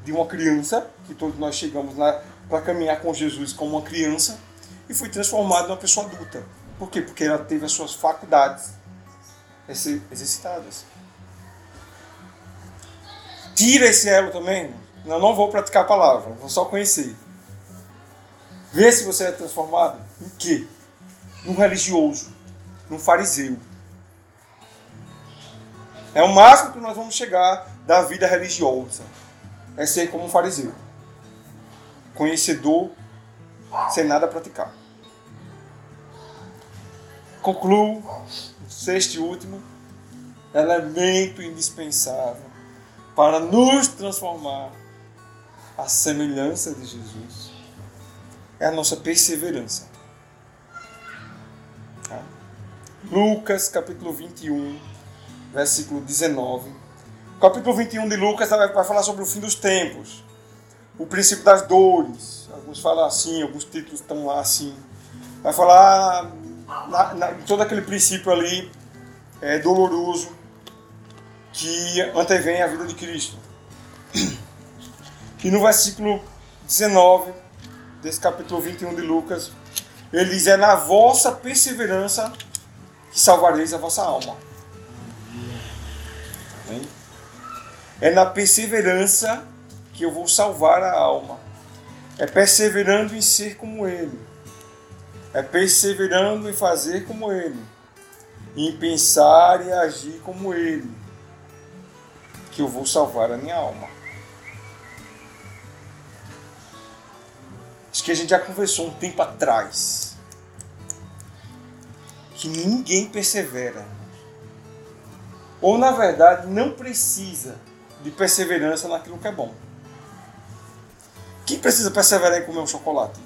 de uma criança, que todos nós chegamos na para caminhar com Jesus como uma criança e foi transformado numa pessoa adulta. Por quê? Porque ela teve as suas faculdades exercitadas. Tira esse elo também. Eu não vou praticar a palavra, vou só conhecer. Vê se você é transformado em quê? Num religioso, num fariseu. É o máximo que nós vamos chegar da vida religiosa. É ser como um fariseu conhecedor sem nada praticar. Concluo, sexto e último, elemento indispensável para nos transformar à semelhança de Jesus é a nossa perseverança. Lucas capítulo 21, versículo 19. O capítulo 21 de Lucas vai falar sobre o fim dos tempos o princípio das dores. Alguns falam assim, alguns títulos estão lá assim. Vai falar na, na, todo aquele princípio ali é, doloroso que antevém a vida de Cristo. E no versículo 19 desse capítulo 21 de Lucas, ele diz: É na vossa perseverança que salvareis a vossa alma. É na perseverança que eu vou salvar a alma. É perseverando em ser como Ele. É perseverando em fazer como Ele. Em pensar e agir como Ele. Que eu vou salvar a minha alma. Acho que a gente já conversou um tempo atrás. Que ninguém persevera. Ou na verdade não precisa de perseverança naquilo que é bom. Quem precisa perseverar em comer um chocolate?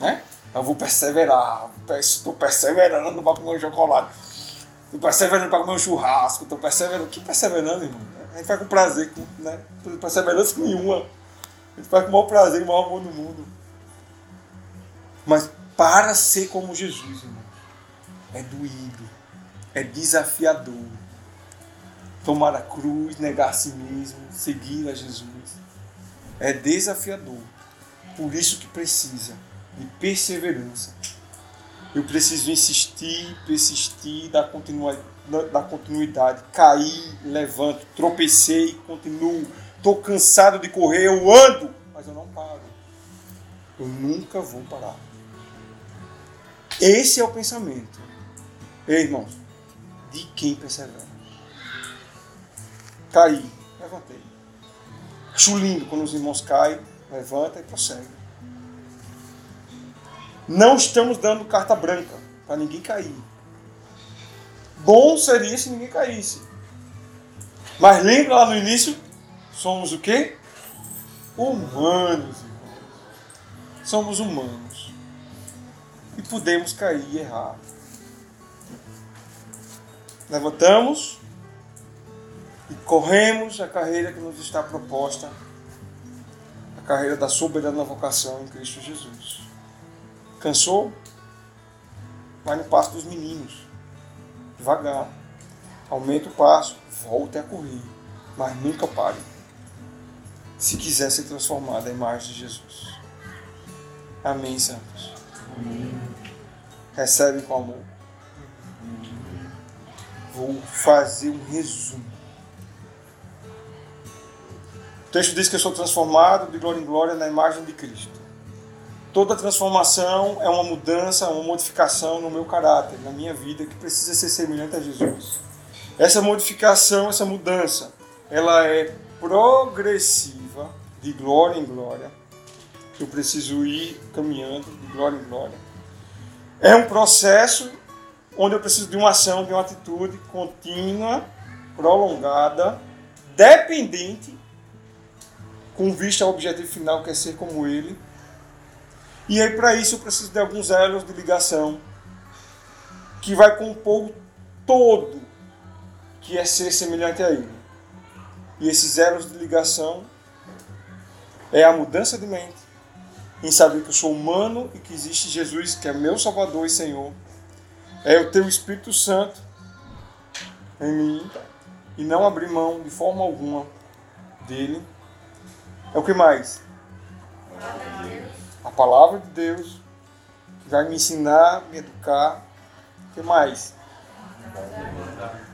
Né? Eu vou perseverar, estou perseverando para comer um chocolate. Estou perseverando para comer um churrasco, estou perseverando. Que perseverando, irmão? A gente vai com prazer, né? Perseverança nenhuma. A gente vai com o maior prazer, o maior amor do mundo. Mas para ser como Jesus, irmão, é doído, é desafiador. Tomar a cruz, negar a si mesmo, seguir a Jesus é desafiador. Por isso que precisa de perseverança. Eu preciso insistir, persistir, dar, continua, dar continuidade. Levanto, tropecei, continuo. Estou cansado de correr, eu ando, mas eu não paro. Eu nunca vou parar. Esse é o pensamento Ei, irmãos, de quem persevera? Caí, levantei. Acho lindo quando os irmãos caem, levanta e prossegue. Não estamos dando carta branca para ninguém cair. Bom seria se ninguém caísse. Mas lembra lá no início? Somos o quê? Humanos, irmãos. Somos humanos. E podemos cair e errar. Levantamos e corremos a carreira que nos está proposta a carreira da soberana vocação em Cristo Jesus. Cansou? Vai no passo dos meninos. Devagar. Aumenta o passo. Volte a correr. Mas nunca pare. Se quiser ser transformado à imagem de Jesus. Amém, santos. Amém. Recebe com amor. Vou fazer um resumo. O texto diz que eu sou transformado de glória em glória na imagem de Cristo. Toda transformação é uma mudança, uma modificação no meu caráter, na minha vida, que precisa ser semelhante a Jesus. Essa modificação, essa mudança, ela é progressiva, de glória em glória. Eu preciso ir caminhando de glória em glória. É um processo onde eu preciso de uma ação, de uma atitude contínua, prolongada, dependente, com vista ao objetivo final, que é ser como Ele e aí, para isso, eu preciso de alguns elos de ligação que vai compor o todo que é ser semelhante a Ele. E esses elos de ligação é a mudança de mente, em saber que eu sou humano e que existe Jesus, que é meu Salvador e Senhor. É eu ter o Espírito Santo em mim e não abrir mão de forma alguma dele. É o que mais? a palavra de Deus, que vai me ensinar, me educar. O que mais?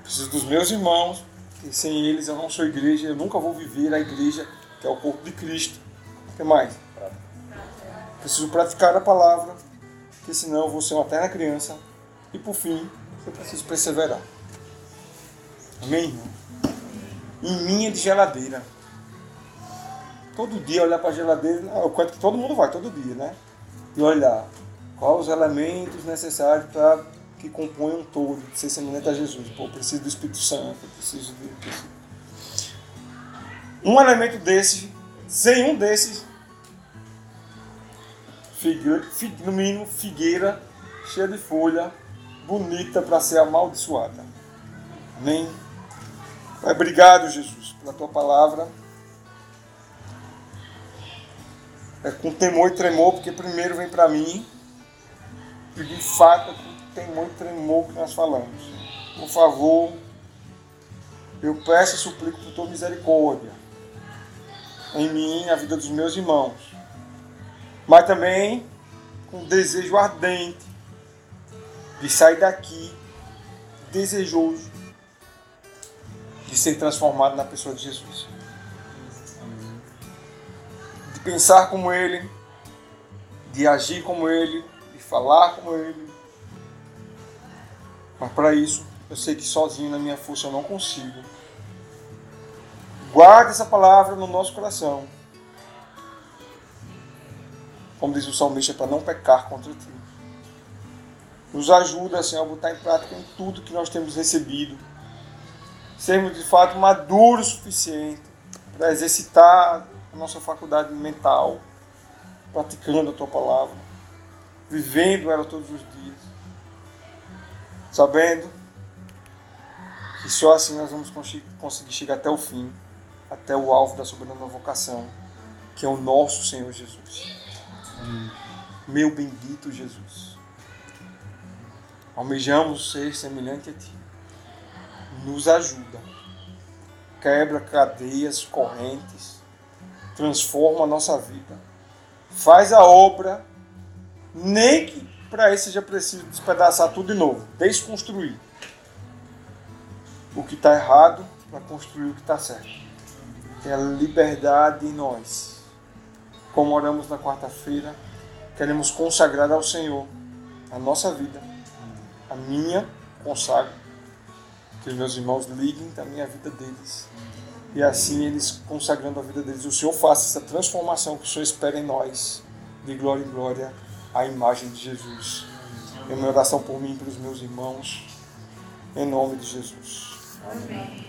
Preciso dos meus irmãos, que sem eles eu não sou igreja, eu nunca vou viver a igreja, que é o corpo de Cristo. O que mais? Preciso praticar a palavra, porque senão eu vou ser uma eterna criança. E por fim, eu preciso perseverar. Amém, irmão? Em minha de geladeira todo dia olhar para a geladeira, eu conto que todo mundo vai, todo dia, né? E olhar quais os elementos necessários para que compõem um todo, de ser semelhante a Jesus. Pô, preciso do Espírito Santo, preciso de. Um elemento desse, sem um desses, figueira, no mínimo figueira, cheia de folha, bonita para ser amaldiçoada. Amém? Obrigado, Jesus, pela tua palavra. é, com temor e tremor, porque primeiro vem para mim, e de fato é com temor e tremor que nós falamos. Por favor, eu peço e suplico por tua misericórdia em mim, na vida dos meus irmãos, mas também com desejo ardente de sair daqui desejoso de ser transformado na pessoa de Jesus de pensar como Ele, de agir como Ele, de falar como Ele. Mas para isso, eu sei que sozinho na minha força eu não consigo. Guarde essa palavra no nosso coração. Como diz o salmista, para não pecar contra ti. Nos ajuda, Senhor, a botar em prática em tudo que nós temos recebido. Sermos de fato maduros o suficiente para exercitar a nossa faculdade mental, praticando a tua palavra, vivendo ela todos os dias, sabendo que só assim nós vamos conseguir chegar até o fim, até o alvo da soberana vocação, que é o nosso Senhor Jesus. Meu bendito Jesus. Almejamos ser semelhante a Ti. Nos ajuda. Quebra cadeias, correntes transforma a nossa vida. Faz a obra, nem que para isso seja preciso despedaçar tudo de novo, desconstruir o que está errado para construir o que está certo. Tem a liberdade em nós. Como oramos na quarta-feira, queremos consagrar ao Senhor a nossa vida, a minha consagro, que os meus irmãos liguem também a vida deles. E assim eles consagrando a vida deles, o Senhor faça essa transformação que o Senhor espera em nós, de glória em glória, à imagem de Jesus. É uma oração por mim e pelos meus irmãos, em nome de Jesus. Amém.